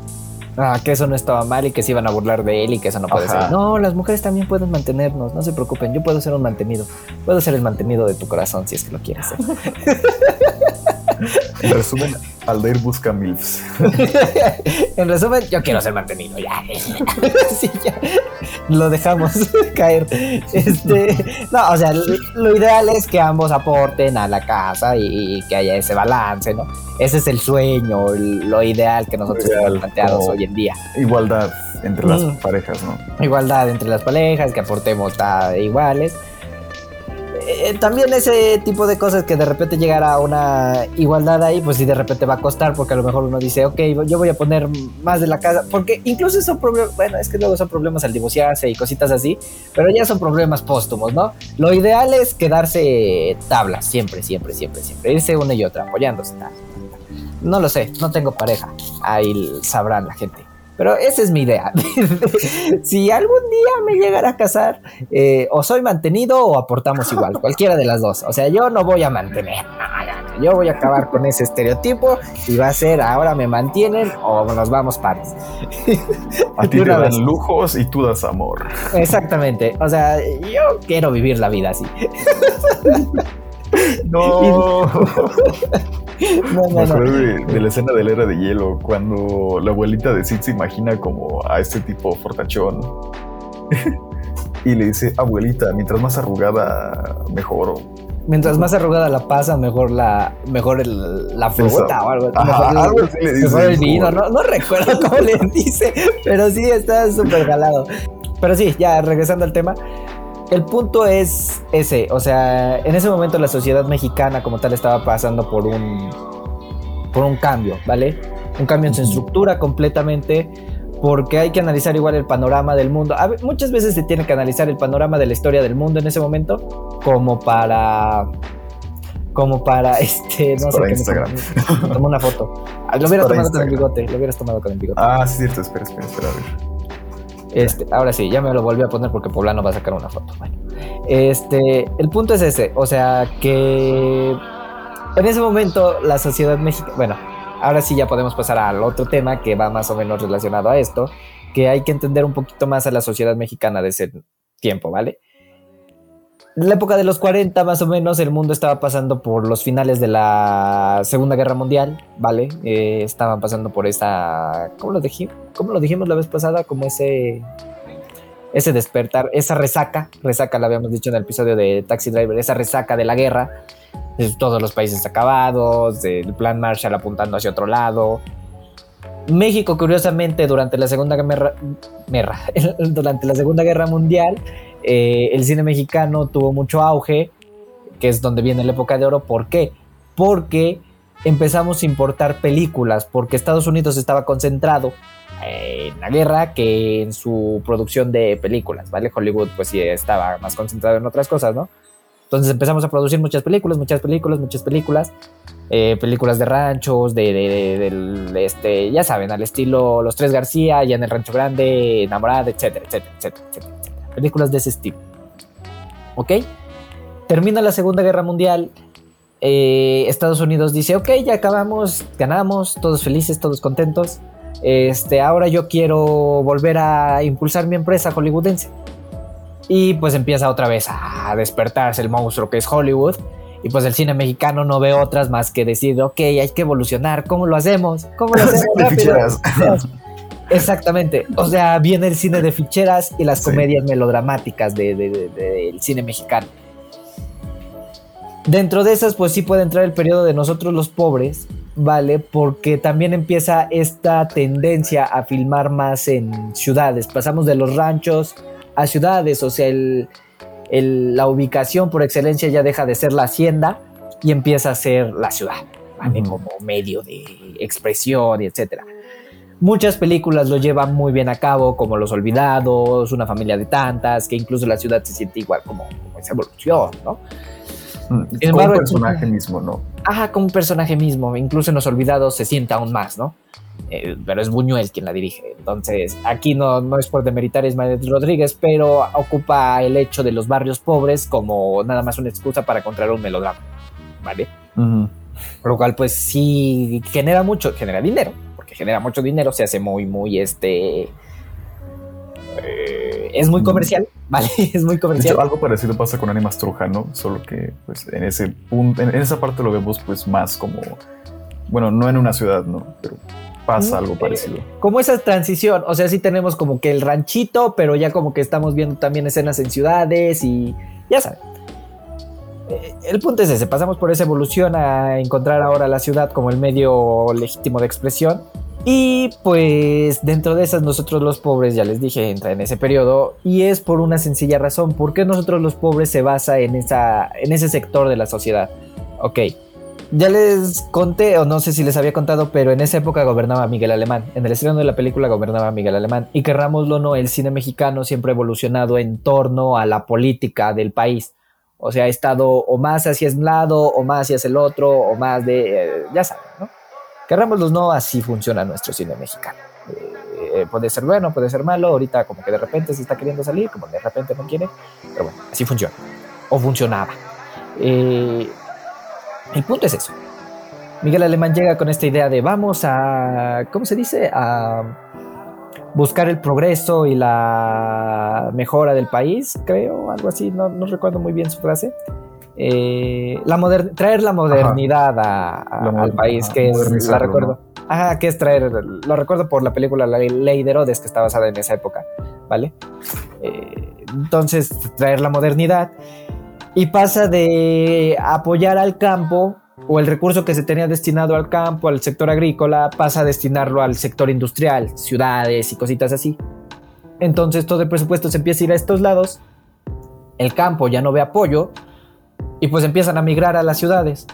C: Ah, que eso no estaba mal y que se iban a burlar de él y que eso no puede ser. No, las mujeres también pueden mantenernos, no se preocupen, yo puedo ser un mantenido. Puedo ser el mantenido de tu corazón si es que lo quieres ser.
B: En resumen, Aldair busca MILFs.
C: en resumen, yo quiero ser mantenido, ya. sí, ya. Lo dejamos caer. Este, no, o sea, lo ideal es que ambos aporten a la casa y, que haya ese balance, ¿no? Ese es el sueño, lo ideal que nosotros tenemos planteados hoy en día.
B: Igualdad entre las mm. parejas, ¿no?
C: Igualdad entre las parejas, que aportemos a iguales. Eh, también ese tipo de cosas que de repente llegará a una igualdad ahí, pues sí de repente va a costar, porque a lo mejor uno dice, ok, yo voy a poner más de la casa, porque incluso son problemas, bueno, es que luego son problemas al divorciarse y cositas así, pero ya son problemas póstumos, ¿no? Lo ideal es quedarse tablas, siempre, siempre, siempre, siempre, irse una y otra, apoyándose. No lo sé, no tengo pareja, ahí sabrán la gente. Pero esa es mi idea. si algún día me llegara a casar, eh, o soy mantenido o aportamos igual, cualquiera de las dos. O sea, yo no voy a mantener. Yo voy a acabar con ese estereotipo y va a ser ahora me mantienen o nos vamos pares.
B: A ti te dan lujos y tú das amor.
C: Exactamente. O sea, yo quiero vivir la vida así.
B: No. no, Me acuerdo de, la escena de la era de hielo, cuando la abuelita de Sid se imagina como a este tipo fortachón. y le dice, abuelita, mientras más arrugada, mejor.
C: Mientras más arrugada la pasa, mejor la, mejor la fruta o algo. mejor, el, vino, no, no recuerdo cómo le dice, pero sí está súper galado. Pero sí, ya regresando al tema, el punto es ese, o sea, en ese momento la sociedad mexicana como tal estaba pasando por un por un cambio, ¿vale? Un cambio en su estructura completamente porque hay que analizar igual el panorama del mundo. muchas veces se tiene que analizar el panorama de la historia del mundo en ese momento como para como para este no sé qué Instagram. Me, tomó una foto. Lo hubieras tomado con el bigote, lo hubieras tomado con el bigote.
B: Ah, sí, cierto, espera, espera, espera, a ver.
C: Este, ahora sí, ya me lo volví a poner porque Poblano va a sacar una foto. Bueno, este, el punto es ese, o sea que en ese momento la sociedad mexicana, bueno, ahora sí ya podemos pasar al otro tema que va más o menos relacionado a esto, que hay que entender un poquito más a la sociedad mexicana de ese tiempo, ¿vale? En la época de los 40 más o menos el mundo estaba pasando por los finales de la Segunda Guerra Mundial, ¿vale? Eh, estaban pasando por esa... ¿Cómo lo, dijimos? ¿Cómo lo dijimos la vez pasada? Como ese... Ese despertar, esa resaca, resaca la habíamos dicho en el episodio de Taxi Driver, esa resaca de la guerra, todos los países acabados, del plan Marshall apuntando hacia otro lado, México, curiosamente, durante la Segunda Guerra, durante la Segunda Guerra Mundial, eh, el cine mexicano tuvo mucho auge, que es donde viene la época de oro. ¿Por qué? Porque empezamos a importar películas, porque Estados Unidos estaba concentrado en la guerra que en su producción de películas, ¿vale? Hollywood pues sí estaba más concentrado en otras cosas, ¿no? Entonces empezamos a producir muchas películas, muchas películas, muchas películas, eh, películas de ranchos, de, este, ya saben, al estilo Los Tres García, ya en el Rancho Grande, Enamorada, etcétera, etcétera, etcétera, etcétera películas de ese estilo. ¿Ok? Termina la Segunda Guerra Mundial. Eh, Estados Unidos dice, ok, ya acabamos, ganamos, todos felices, todos contentos. Este, ahora yo quiero volver a impulsar mi empresa hollywoodense. Y pues empieza otra vez a despertarse el monstruo que es Hollywood. Y pues el cine mexicano no ve otras más que decir, ok, hay que evolucionar, ¿cómo lo hacemos? ¿Cómo lo hacemos? Exactamente. O sea, viene el cine de ficheras y las comedias melodramáticas del cine mexicano. Dentro de esas, pues sí puede entrar el periodo de nosotros los pobres, ¿vale? Porque también empieza esta tendencia a filmar más en ciudades. Pasamos de los ranchos a ciudades, o sea, la ubicación por excelencia ya deja de ser la hacienda y empieza a ser la ciudad, ¿vale? Como medio de expresión etcétera. Muchas películas lo llevan muy bien a cabo, como Los Olvidados, Una familia de tantas, que incluso la ciudad se siente igual como, esa evolución, ¿no?
B: Mm, como un personaje mismo, ¿no?
C: Ajá, como un personaje mismo. Incluso en Los Olvidados se siente aún más, ¿no? Eh, pero es Buñuel quien la dirige. Entonces, aquí no, no es por demeritar a Ismael Rodríguez, pero ocupa el hecho de los barrios pobres como nada más una excusa para encontrar un melodrama, ¿vale? Por lo cual, pues sí genera mucho, genera dinero genera mucho dinero, se hace muy, muy, este... Eh, es muy comercial, ¿vale? Es muy comercial.
B: algo parecido pasa con Animas ¿no? Solo que, pues, en ese punto, en, esa parte lo vemos, pues, más como, bueno, no en una ciudad, ¿no? Pero pasa algo parecido.
C: como esa transición, o sea, sí tenemos como que el ranchito, pero ya como que estamos viendo también escenas en ciudades y ya saben. Eh, el punto es ese, pasamos por esa evolución a encontrar ahora la ciudad como el medio legítimo de expresión y pues dentro de esas nosotros los pobres, ya les dije, entra en ese periodo y es por una sencilla razón, porque nosotros los pobres se basa en, esa, en ese sector de la sociedad. Ok, ya les conté, o no sé si les había contado, pero en esa época gobernaba Miguel Alemán. En el estreno de la película gobernaba Miguel Alemán. Y querrámoslo o no, el cine mexicano siempre ha evolucionado en torno a la política del país. O sea, ha estado o más hacia un lado, o más hacia el otro, o más de, eh, ya saben, ¿no? Querrámoslos no, así funciona nuestro cine mexicano. Eh, puede ser bueno, puede ser malo, ahorita como que de repente se está queriendo salir, como de repente no quiere, pero bueno, así funciona, o funcionaba. Eh, el punto es eso. Miguel Alemán llega con esta idea de vamos a, ¿cómo se dice? A buscar el progreso y la mejora del país, creo, algo así, no, no recuerdo muy bien su frase. Eh, la traer la modernidad a, al país, que es, la recuerdo. Ajá, que es traer, lo recuerdo por la película La Ley de Herodes, que está basada en esa época, ¿vale? Eh, entonces, traer la modernidad y pasa de apoyar al campo o el recurso que se tenía destinado al campo, al sector agrícola, pasa a destinarlo al sector industrial, ciudades y cositas así. Entonces todo el presupuesto se empieza a ir a estos lados, el campo ya no ve apoyo y pues empiezan a migrar a las ciudades.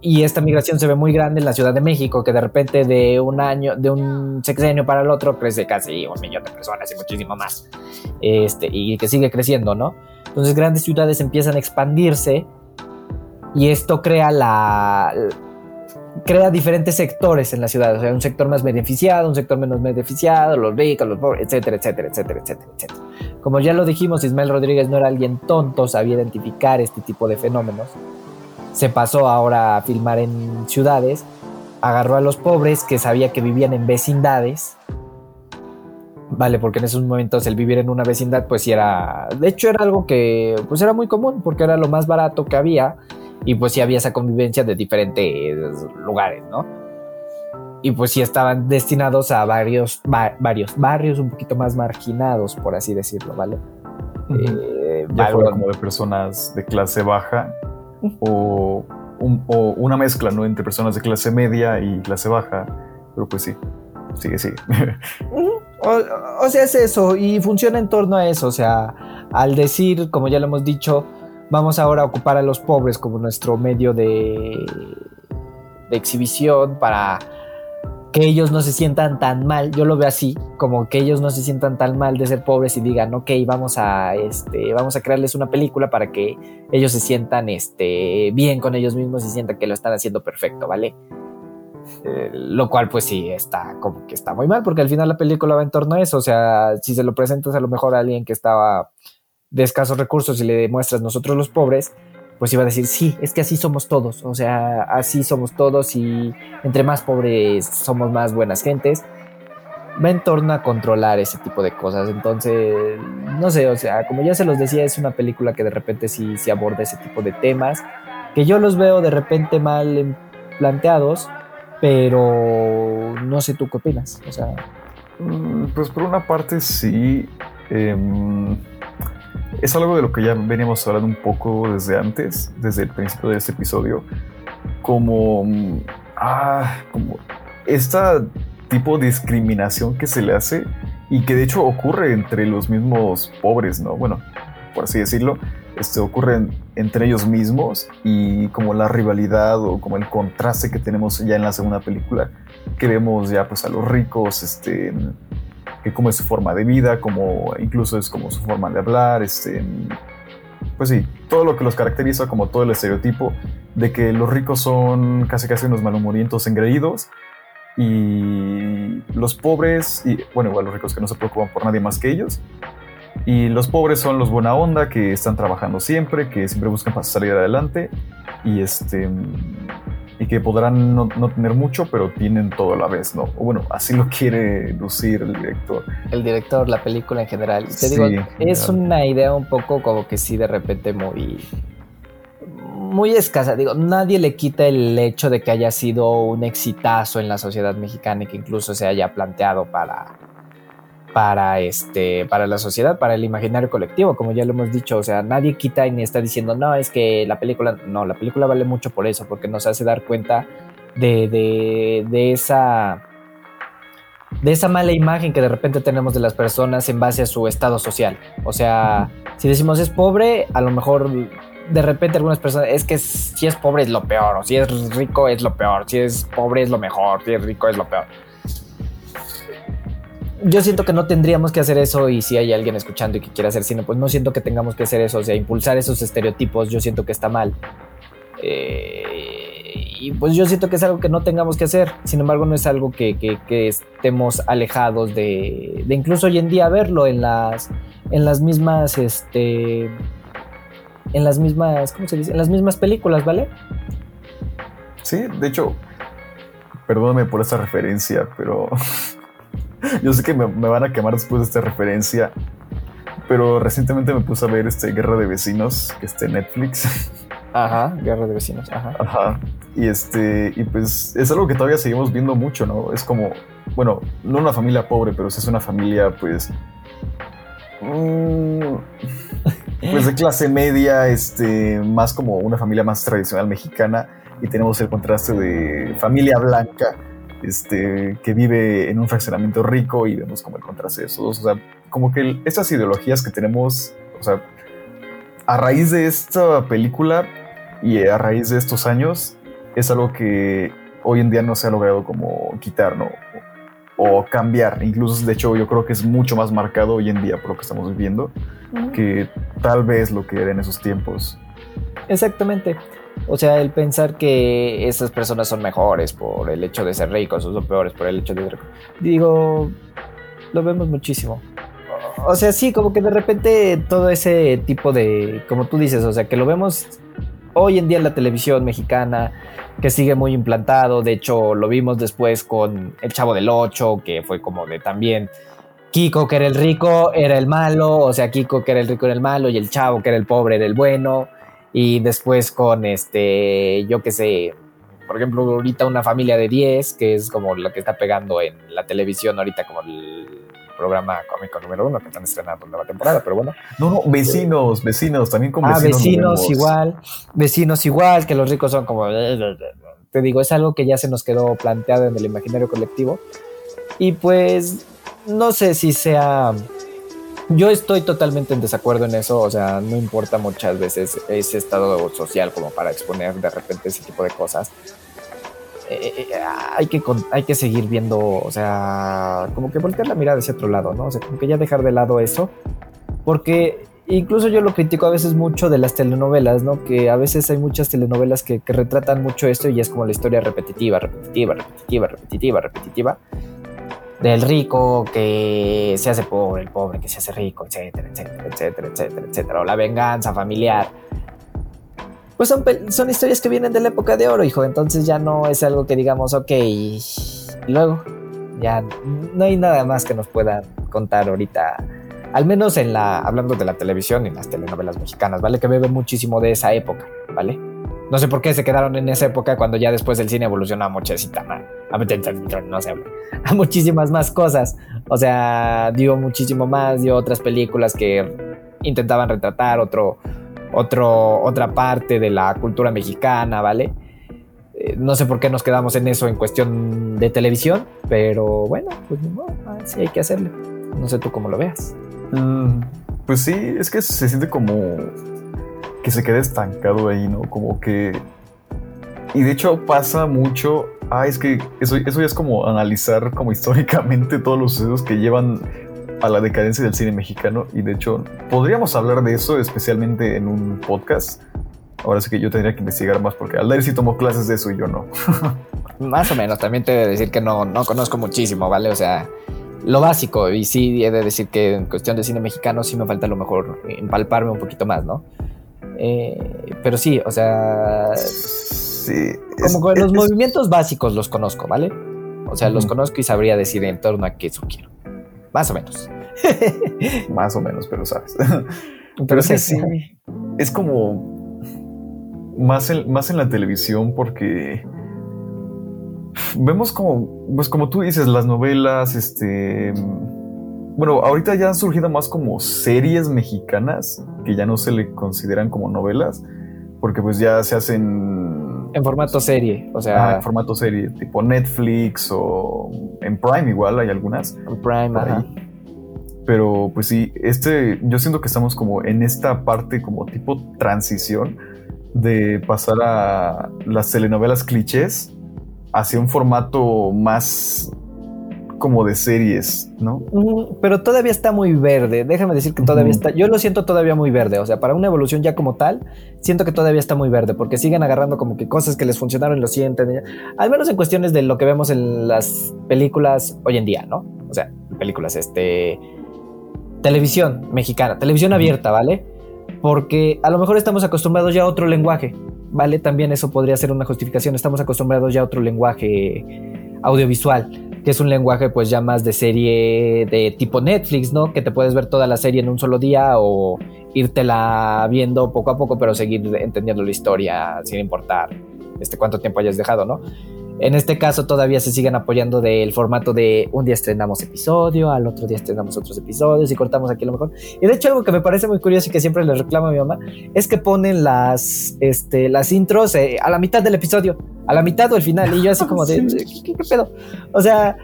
C: Y esta migración se ve muy grande en la Ciudad de México, que de repente de un año, de un sexenio para el otro, crece casi un millón de personas y muchísimo más. Este, y que sigue creciendo, ¿no? Entonces grandes ciudades empiezan a expandirse y esto crea la crea diferentes sectores en la ciudad, o sea, un sector más beneficiado, un sector menos beneficiado, los ricos, los pobres, etcétera, etcétera, etcétera, etcétera, etcétera. Como ya lo dijimos, Ismael Rodríguez no era alguien tonto, sabía identificar este tipo de fenómenos. Se pasó ahora a filmar en ciudades, agarró a los pobres que sabía que vivían en vecindades, Vale, porque en esos momentos el vivir en una vecindad, pues sí era. De hecho, era algo que pues era muy común, porque era lo más barato que había y pues sí había esa convivencia de diferentes lugares, ¿no? Y pues sí estaban destinados a varios, varios barrios un poquito más marginados, por así decirlo, ¿vale?
B: Eh, ya fuera como de personas de clase baja o, una mezcla, ¿no? Entre personas de clase media y clase baja, pero pues sí, sigue, sigue.
C: o, o sea, es eso, y funciona en torno a eso, o sea, al decir, como ya lo hemos dicho, vamos ahora a ocupar a los pobres como nuestro medio de, de exhibición para que ellos no se sientan tan mal, yo lo veo así, como que ellos no se sientan tan mal de ser pobres y digan, ok, vamos a, este, vamos a crearles una película para que ellos se sientan este, bien con ellos mismos y sientan que lo están haciendo perfecto, ¿vale? Eh, lo cual pues sí está como que está muy mal porque al final la película va en torno a eso, o sea, si se lo presentas a lo mejor a alguien que estaba de escasos recursos y le demuestras nosotros los pobres, pues iba a decir, sí, es que así somos todos, o sea, así somos todos y entre más pobres somos más buenas gentes. Va en torno a controlar ese tipo de cosas. Entonces, no sé, o sea, como ya se los decía, es una película que de repente sí, sí aborda ese tipo de temas, que yo los veo de repente mal planteados, pero no sé tú qué opinas. O sea,
B: mm, pues por una parte sí. Em, es algo de lo que ya veníamos hablando un poco desde antes, desde el principio de este episodio, como, ah, como esta tipo de discriminación que se le hace y que de hecho ocurre entre los mismos pobres, ¿no? Bueno, por así decirlo, este, ocurre entre ellos mismos y como la rivalidad o como el contraste que tenemos ya en la segunda película, que vemos ya pues a los ricos, este, como es su forma de vida, como incluso es como su forma de hablar, este, pues sí, todo lo que los caracteriza como todo el estereotipo de que los ricos son casi casi unos malhumorientos engreídos y los pobres, y bueno, igual los ricos que no se preocupan por nadie más que ellos, y los pobres son los buena onda que están trabajando siempre, que siempre buscan para salir adelante y este y que podrán no, tener mucho, pero tienen todo a la vez, ¿no? O bueno, así lo quiere lucir el director.
C: El director, la película en general. Te digo, es una idea un poco como que sí, de repente muy. Muy escasa. Digo, nadie le quita el hecho de que haya sido un exitazo en la sociedad mexicana y que incluso se haya planteado para para, este, para la sociedad, para el imaginario colectivo, como ya lo hemos dicho, o sea, nadie quita ni está diciendo, no, es que la película, no, la película vale mucho por eso, porque nos hace dar cuenta de, de, de esa de esa mala imagen que de repente tenemos de las personas en base a su estado social. O sea, si decimos es pobre, a lo mejor de repente algunas personas es que si es pobre es lo peor, o si es rico es lo peor, si es pobre es lo mejor, si es rico es lo peor yo siento que no tendríamos que hacer eso y si hay alguien escuchando y que quiere hacer cine, pues no siento que tengamos que hacer eso, o sea, impulsar esos estereotipos, yo siento que está mal. Eh, y pues yo siento que es algo que no tengamos que hacer. Sin embargo, no es algo que, que- que estemos alejados de, de incluso hoy en día verlo en las, en las mismas, este, en las mismas, ¿cómo se dice? En las mismas películas, ¿vale?
B: Sí, de hecho, perdóname por esta referencia, pero yo sé que me, me van a quemar después de esta referencia. Pero recientemente me puse a ver este Guerra de Vecinos, que está en Netflix.
C: Ajá, guerra de vecinos, ajá.
B: Ajá. Y este, y pues es algo que todavía seguimos viendo mucho, ¿no? Es como, bueno, no una familia pobre, pero sí es una familia, pues. mm, pues de clase media, este, más como una familia más tradicional mexicana. Y tenemos el contraste de familia blanca, este, que vive en un fraccionamiento rico y vemos como el contraste de esos dos. O sea, como que estas ideologías que tenemos, o sea, a raíz de esta película y a raíz de estos años, es algo que hoy en día no se ha logrado como quitar, ¿no? O cambiar. Incluso, de hecho, yo creo que es mucho más marcado hoy en día por lo que estamos viviendo que tal vez lo que era en esos tiempos.
C: Exactamente. O sea, el pensar que esas personas son mejores por el hecho de ser ricos o son peores por el hecho de ser. Digo, lo vemos muchísimo. O sea, sí, como que de repente todo ese tipo de, como tú dices, o sea, que lo vemos hoy en día en la televisión mexicana, que sigue muy implantado. De hecho, lo vimos después con El Chavo del Ocho, que fue como de también Kiko, que era el rico, era el malo. O sea, Kiko, que era el rico, era el malo, y el Chavo, que era el pobre, era el bueno. Y después con este, yo qué sé, por ejemplo, ahorita una familia de 10, que es como lo que está pegando en la televisión ahorita, como el programa cómico número uno que están estrenando en nueva temporada, pero bueno.
B: No, no, vecinos, vecinos, también con
C: Ah,
B: vecinos. lo
C: vecinos igual, vecinos igual, que los ricos son como... Te digo, es algo que ya se nos quedó planteado en el imaginario colectivo. Y pues, no sé si sea... Yo estoy totalmente en desacuerdo en eso, o sea, no importa muchas veces ese estado social como para exponer de repente ese tipo de cosas. Eh, eh, hay, que, hay que seguir viendo, o sea, como que voltear la mirada hacia otro lado, ¿no? O sea, como que ya dejar de lado eso, porque incluso yo lo critico a veces mucho de las telenovelas, ¿no? Que a veces hay muchas telenovelas que, que retratan mucho esto y es como la historia repetitiva, repetitiva, repetitiva, repetitiva, repetitiva. Del rico que se hace pobre, el pobre que se hace rico, etcétera, etcétera, etcétera, etcétera, etcétera. O la venganza familiar. Pues son, son historias que vienen de la época de oro, hijo. Entonces ya no es algo que digamos, ok, y luego ya no hay nada más que nos puedan contar ahorita al menos en la, hablando de la televisión y las telenovelas mexicanas, ¿vale? Que beben muchísimo de esa época, ¿vale? No sé por qué se quedaron en esa época cuando ya después el cine evolucionó a muchísimas, a, no sé, a muchísimas más cosas. O sea, dio muchísimo más, dio otras películas que intentaban retratar otro, otro, otra parte de la cultura mexicana, ¿vale? Eh, no sé por qué nos quedamos en eso en cuestión de televisión, pero bueno, pues modo, así hay que hacerlo. No sé tú cómo lo veas.
B: Mm, pues sí, es que se siente como que se queda estancado ahí, ¿no? Como que... Y de hecho pasa mucho... Ah, es que eso, eso ya es como analizar como históricamente todos los sucesos que llevan a la decadencia del cine mexicano. Y de hecho, podríamos hablar de eso especialmente en un podcast. Ahora sí que yo tendría que investigar más porque Aldair sí tomó clases de eso y yo no.
C: Más o menos, también te he de decir que no, no conozco muchísimo, ¿vale? O sea, lo básico, y sí he de decir que en cuestión de cine mexicano sí me falta a lo mejor empalparme un poquito más, ¿no? Eh, pero sí, o sea,
B: Sí.
C: como que los
B: es-
C: movimientos básicos los conozco, ¿vale? O sea, los conozco y sabría decir en torno a qué eso quiero. Más o menos.
B: Más o menos, pero sabes.
C: Pero,
B: Pero es que
C: sí,
B: sí, es como más en, más en la televisión porque vemos como, pues como tú dices, las novelas, este, bueno, ahorita ya han surgido más como series mexicanas que ya no se le consideran como novelas porque pues ya se hacen
C: En formato serie, o
B: ah,
C: sea,
B: en formato serie, tipo Netflix o en Prime igual hay algunas
C: en Prime, ajá.
B: Pero pues sí, este, yo siento que estamos como en esta parte como tipo transición de pasar a las telenovelas clichés hacia un formato más como de series, ¿no?
C: Mm, Pero todavía está muy verde. Déjame decir que todavía está. Yo lo siento todavía muy verde. O sea, para una evolución ya como tal, siento que todavía está muy verde porque siguen agarrando como que cosas que les funcionaron y lo sienten. Al menos en cuestiones de lo que vemos en las películas hoy en día, ¿no? O sea, películas, este. Televisión mexicana, televisión abierta, ¿vale? Porque a lo mejor estamos acostumbrados ya a otro lenguaje, ¿vale? También eso podría ser una justificación. Estamos acostumbrados ya a otro lenguaje audiovisual que es un lenguaje pues ya más de serie de tipo Netflix, ¿no? Que te puedes ver toda la serie en un solo día o írtela viendo poco a poco, pero seguir entendiendo la historia sin importar este cuánto tiempo hayas dejado, ¿no? En este caso todavía se siguen apoyando del formato de un día estrenamos episodio, al otro día estrenamos otros episodios y cortamos aquí a lo mejor. Y de hecho algo que me parece muy curioso y que siempre le reclamo a mi mamá es que ponen las, este, las intros eh, a la mitad del episodio, a la mitad o al final y yo así como de,
B: Sí.
C: ¿qué, qué pedo? O sea,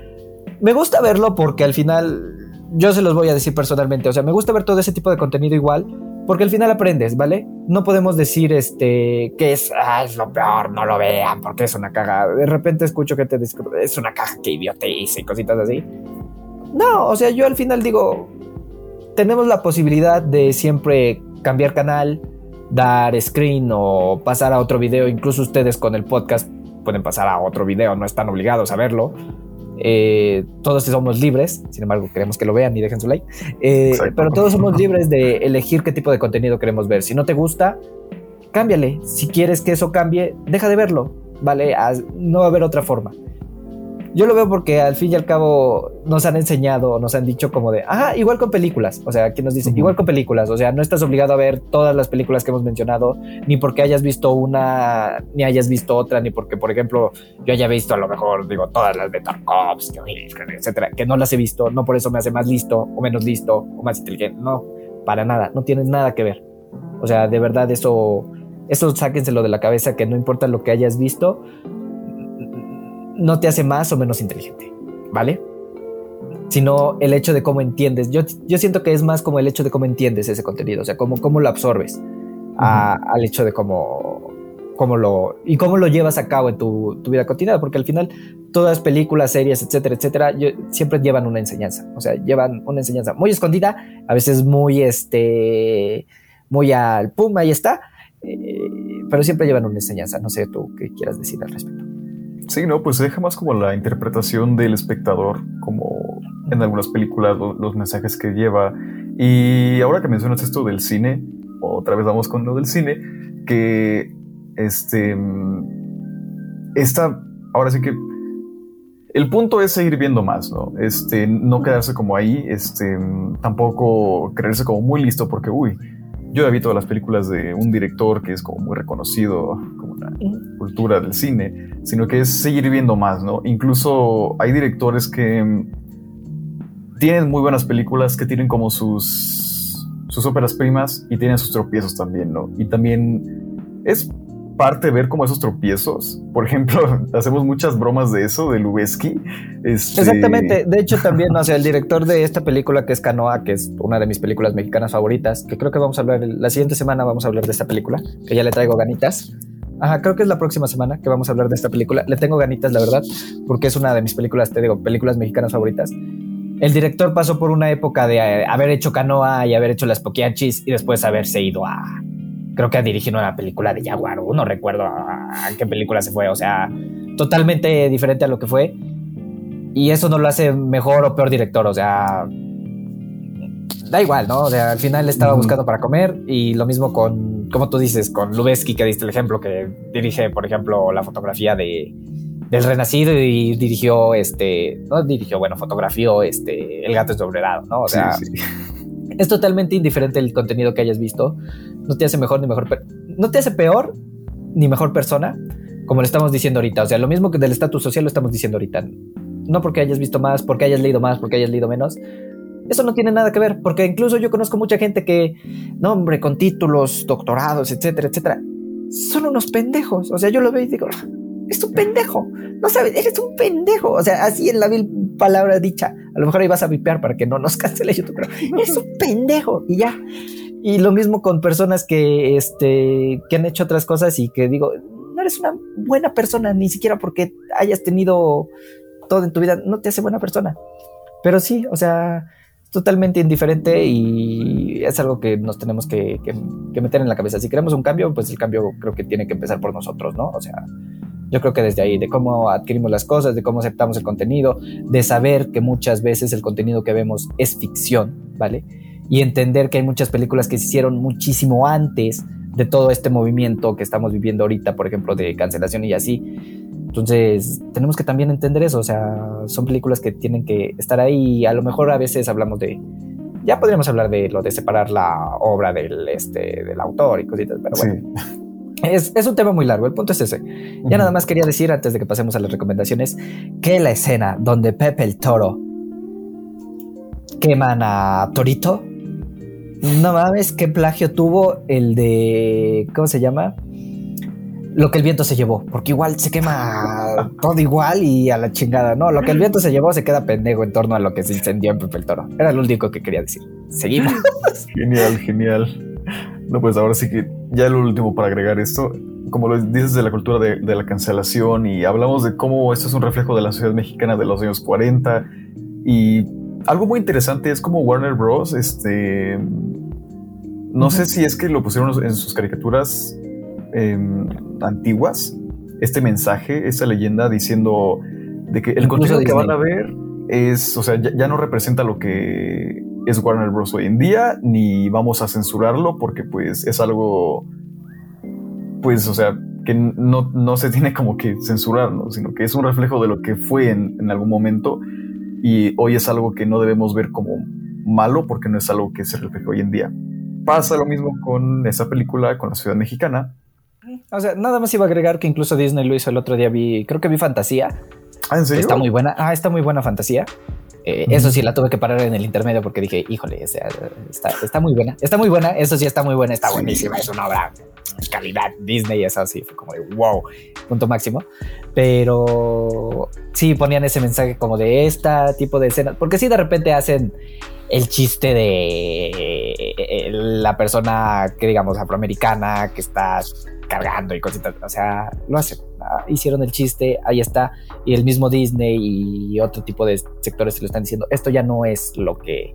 C: me gusta verlo porque al final, yo se los voy a decir personalmente, o sea, me gusta ver todo ese tipo de contenido igual, porque al final aprendes, ¿vale? No podemos decir este que es, ah, es lo peor, no lo vean, porque es una caga. De repente escucho que te es una caja que idiotiza y cositas así. No, o sea, yo al final digo, tenemos la posibilidad de siempre cambiar canal, dar screen o pasar a otro video, incluso ustedes con el podcast pueden pasar a otro video, no están obligados a verlo. Eh, todos somos libres, sin embargo, queremos que lo vean y dejen su like. Eh, pero todos somos libres de elegir qué tipo de contenido queremos ver. Si no te gusta, cámbiale. Si quieres que eso cambie, deja de verlo. Vale, no va a haber otra forma. Yo lo veo porque al fin y al cabo nos han enseñado, nos han dicho como de, ajá, igual con películas. O sea, quien nos dice,
B: Ujú.
C: igual con películas. O sea, no estás obligado a ver todas las películas que hemos mencionado, ni porque hayas visto una, ni hayas visto otra, ni porque, por ejemplo, yo haya visto a lo mejor, digo, todas las de Tarkovsky, etcétera, que no las he visto, no por eso me hace más listo o menos listo o más inteligente. No, para nada, no tienes nada que ver. O sea, de verdad, eso, eso sáquenselo de la cabeza, que no importa lo que hayas visto, no te hace más o menos inteligente, ¿vale? Sino el hecho de cómo entiendes. Yo, yo siento que es más como el hecho de cómo entiendes ese contenido, o sea, cómo, cómo lo absorbes a- al hecho de cómo, cómo lo y cómo lo llevas a cabo en tu, tu vida cotidiana, porque al final todas películas, series, etcétera, etcétera, yo- siempre llevan una enseñanza, o sea, llevan una enseñanza muy escondida, a veces muy este, muy al pum, ahí está, eh, pero siempre llevan una enseñanza. No sé tú qué quieras decir al respecto.
B: Sí, no, pues deja más como la interpretación del espectador, como en algunas películas, lo- los mensajes que lleva. Y ahora que mencionas esto del cine, otra vez vamos con lo del cine, que este. mm, Esta, ahora sí que. El punto es seguir viendo más, ¿no? Este, no quedarse como ahí, este, mm, tampoco creerse como muy listo, porque, uy, yo ya vi todas las películas de un director que es como muy reconocido, cultura del cine, sino que es seguir viendo más, ¿no? Incluso hay directores que mm, tienen muy buenas películas, que tienen como sus, sus óperas primas y tienen sus tropiezos también, ¿no? Y también es parte ver como esos tropiezos. Por ejemplo, hacemos muchas bromas de eso, de Lubeski. Este,
C: Exactamente. De hecho, también, o sea, el director de esta película que es Canoa, que es una de mis películas mexicanas favoritas, que creo que vamos a hablar la siguiente semana, vamos a hablar de esta película, que ya le traigo ganitas. Ajá, creo que es la próxima semana que vamos a hablar de esta película. Le tengo ganitas, la verdad, porque es una de mis películas, te digo, películas mexicanas favoritas. El director pasó por una época de eh, haber hecho Canoa y haber hecho Las Poquianchis y después haberse ido a, creo que a dirigir una película de Jaguar, no recuerdo a, qué película se fue, o sea, totalmente diferente a lo que fue. Y eso no lo hace mejor o peor director, o sea, da igual, ¿no? O sea, al final estaba buscando para comer y lo mismo con, como tú dices, con Lubeski, que diste el ejemplo, que dirige, por ejemplo, la fotografía de, del Renacido y dirigió, este, no dirigió, bueno, fotografió, este, El gato es doblerado, ¿no? O
B: Sí,
C: sea,
B: sí.
C: es totalmente indiferente el contenido que hayas visto. No te hace mejor ni mejor. No te hace peor ni mejor persona, como le estamos diciendo ahorita. O sea, lo mismo que del estatus social lo estamos diciendo ahorita. No porque hayas visto más, porque hayas leído más, porque hayas leído menos. Eso no tiene nada que ver, porque incluso yo conozco mucha gente que, no, hombre, con títulos, doctorados, etcétera, etcétera, son unos pendejos. O sea, yo lo veo y digo, es un pendejo. No sabes, eres un pendejo. O sea, así en la vil palabra dicha. A lo mejor ahí vas a vipear para que no nos cancele YouTube, pero eres un pendejo y ya. Y lo mismo con personas que, este, que han hecho otras cosas y que digo, no eres una buena persona, ni siquiera porque hayas tenido todo en tu vida no te hace buena persona. Pero sí, o sea, totalmente indiferente y es algo que nos tenemos que, que, meter en la cabeza. Si queremos un cambio, pues el cambio creo que tiene que empezar por nosotros, ¿no? O sea, yo creo que desde ahí, de cómo adquirimos las cosas, de cómo aceptamos el contenido, de saber que muchas veces el contenido que vemos es ficción, ¿vale? Y entender que hay muchas películas que se hicieron muchísimo antes de todo este movimiento que estamos viviendo ahorita, por ejemplo, de cancelación y así. Entonces, tenemos que también entender eso, o sea, son películas que tienen que estar ahí y a lo mejor a veces hablamos de, ya podríamos hablar de lo de separar la obra del, este, del autor y cositas, pero bueno. Es, es, un tema muy largo, el punto es ese. Ya nada más quería decir, antes de que pasemos a las recomendaciones, que la escena donde Pepe el Toro queman a Torito, no mames, qué plagio tuvo el de. ¿Cómo se llama? Lo que el viento se llevó, porque igual se quema todo igual y a la chingada. No, lo que el viento se llevó se queda pendejo en torno a lo que se incendió en Pepe el Toro. Era lo único que quería decir. Seguimos.
B: genial, genial. No, pues ahora sí que ya lo último para agregar esto. Como lo dices de la cultura de, de la cancelación y hablamos de cómo esto es un reflejo de la sociedad mexicana de los años 40 y algo muy interesante es como Warner Bros. Este. No sé si es que lo pusieron en sus caricaturas em, antiguas. Este mensaje, esta leyenda diciendo de que el contenido que van a ver es, o sea, ya, no representa lo que es Warner Bros. hoy en día, ni vamos a censurarlo porque pues es algo, pues, o sea, que no, no se tiene como que censurar, sino que es un reflejo de lo que fue en, en algún momento y hoy es algo que no debemos ver como malo porque no es algo que se refleja hoy en día. Pasa lo mismo con esa película, con la ciudad mexicana.
C: O sea, nada más iba a agregar que incluso Disney lo hizo el otro día, vi, creo que vi Fantasía.
B: ¿Ah, en serio?
C: Está muy buena. Ah, está muy buena Fantasía. Eh, eso sí, la tuve que parar en el intermedio porque dije, híjole, o sea, está, está, muy buena. Está muy buena, eso sí está muy buena, está buenísima, es una obra calidad Disney, eso sí, fue como de wow, punto máximo. Pero sí ponían ese mensaje como de este tipo de escenas, porque si de repente hacen el chiste de eh, la persona que digamos afroamericana que está cargando y cositas, o sea, lo hacen, ah, hicieron el chiste, ahí está, y el mismo Disney y otro tipo de sectores se lo están diciendo, esto ya no es lo que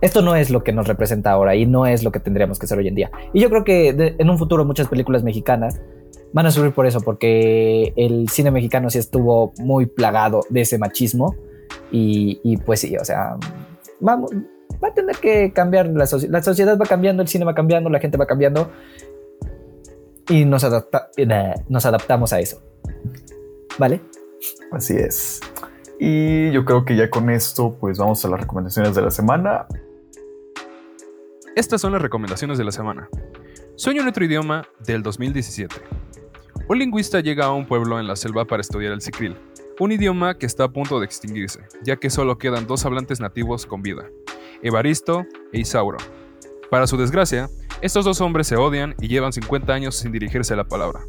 C: esto no es lo que nos representa ahora y no es lo que tendríamos que ser hoy en día. Y yo creo que en un futuro muchas películas mexicanas van a subir por eso, porque el cine mexicano sí estuvo muy plagado de ese machismo y, pues sí, o sea, vamos, va a tener que cambiar la, sociedad. la sociedad va cambiando, el cine va cambiando, la gente va cambiando y nos, adapta nos adaptamos a eso. ¿Vale?
B: Así es. Y yo creo que ya con esto, pues vamos a las recomendaciones de la semana.
D: Estas son las recomendaciones de la semana. Sueño en otro idioma del 2017. Un lingüista llega a un pueblo en la selva para estudiar el sicril, un idioma que está a punto de extinguirse, ya que solo quedan dos hablantes nativos con vida, Evaristo e Isauro. Para su desgracia, estos dos hombres se odian y llevan 50 años sin dirigirse a la palabra.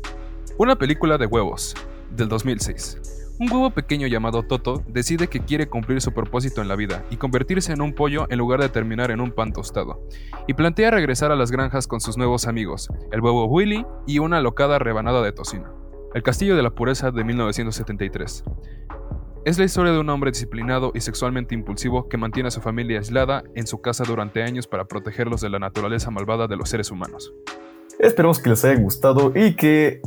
D: Una película de huevos, del 2006. Un huevo pequeño llamado Toto decide que quiere cumplir su propósito en la vida y convertirse en un pollo en lugar de terminar en un pan tostado, y plantea regresar a las granjas con sus nuevos amigos, el huevo Willy y una locada rebanada de tocino. El Castillo de la Pureza de 1973. Es la historia de un hombre disciplinado y sexualmente impulsivo que mantiene a su familia aislada en su casa durante años para protegerlos de la naturaleza malvada de los seres humanos.
B: Esperemos que les haya gustado y que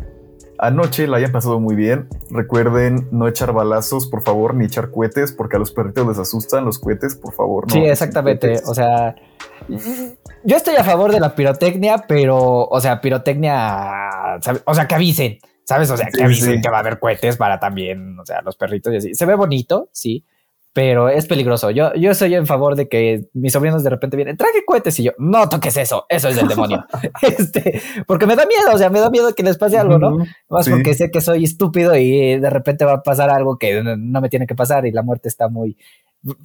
B: anoche la hayan pasado muy bien. Recuerden no echar balazos, por favor, ni echar cohetes, porque a los perritos les asustan los cohetes, por favor.
C: No sí, exactamente. O sea, yo estoy a favor de la pirotecnia, pero, o sea, pirotecnia, o sea, que avisen, ¿sabes? O sea, que avisen que va a haber cohetes para también, o sea, los perritos y así. Se ve bonito, sí, pero es peligroso. Yo, yo soy en favor de que mis sobrinos de repente vienen, traje cohetes y yo, no toques eso, eso es del demonio. este, porque me da miedo, o sea, me da miedo que les pase algo, ¿no? Más porque sé que soy estúpido y de repente va a pasar algo que no me tiene que pasar y la muerte está muy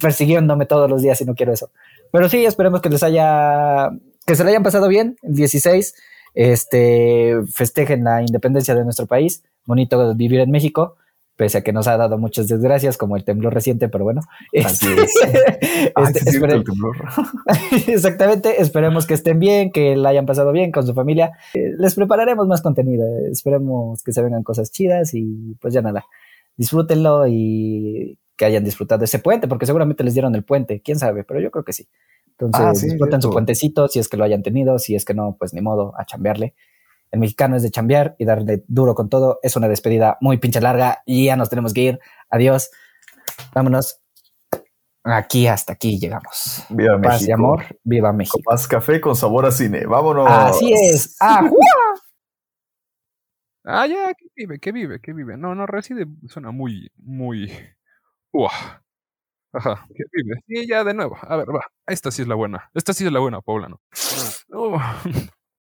C: persiguiéndome todos los días y no quiero eso. Pero sí, esperemos que les haya, que se le hayan pasado bien el 16, este, festejen la independencia de nuestro país, bonito vivir en México pese a que nos ha dado muchas desgracias, como el temblor reciente, pero bueno.
B: Así este, es. el temblor.
C: Exactamente, esperemos que estén bien, que la hayan pasado bien con su familia. Eh, les prepararemos más contenido, esperemos que se vengan cosas chidas y pues ya nada, disfrútenlo y que hayan disfrutado ese puente, porque seguramente les dieron el puente, quién sabe, pero yo creo que sí. Entonces,
B: Ah, sí,
C: disfruten su puentecito, si es que lo hayan tenido, si es que no, pues ni modo, a chambearle. El mexicano es de chambear y darle duro con todo. Es una despedida muy pinche larga y ya nos tenemos que ir. Adiós. Vámonos. Aquí hasta aquí llegamos.
B: Viva
C: Paz
B: México.
C: y amor. Viva México.
B: Con más café con sabor a cine. Vámonos.
C: Así es. Ah,
D: Ah, ya, que vive, que vive, que vive. No, no, reside suena muy, muy. Uah. Ajá, que vive. Sí, ya de nuevo. A ver, va. Esta sí es la buena. Esta sí es la buena, poblano. Uh.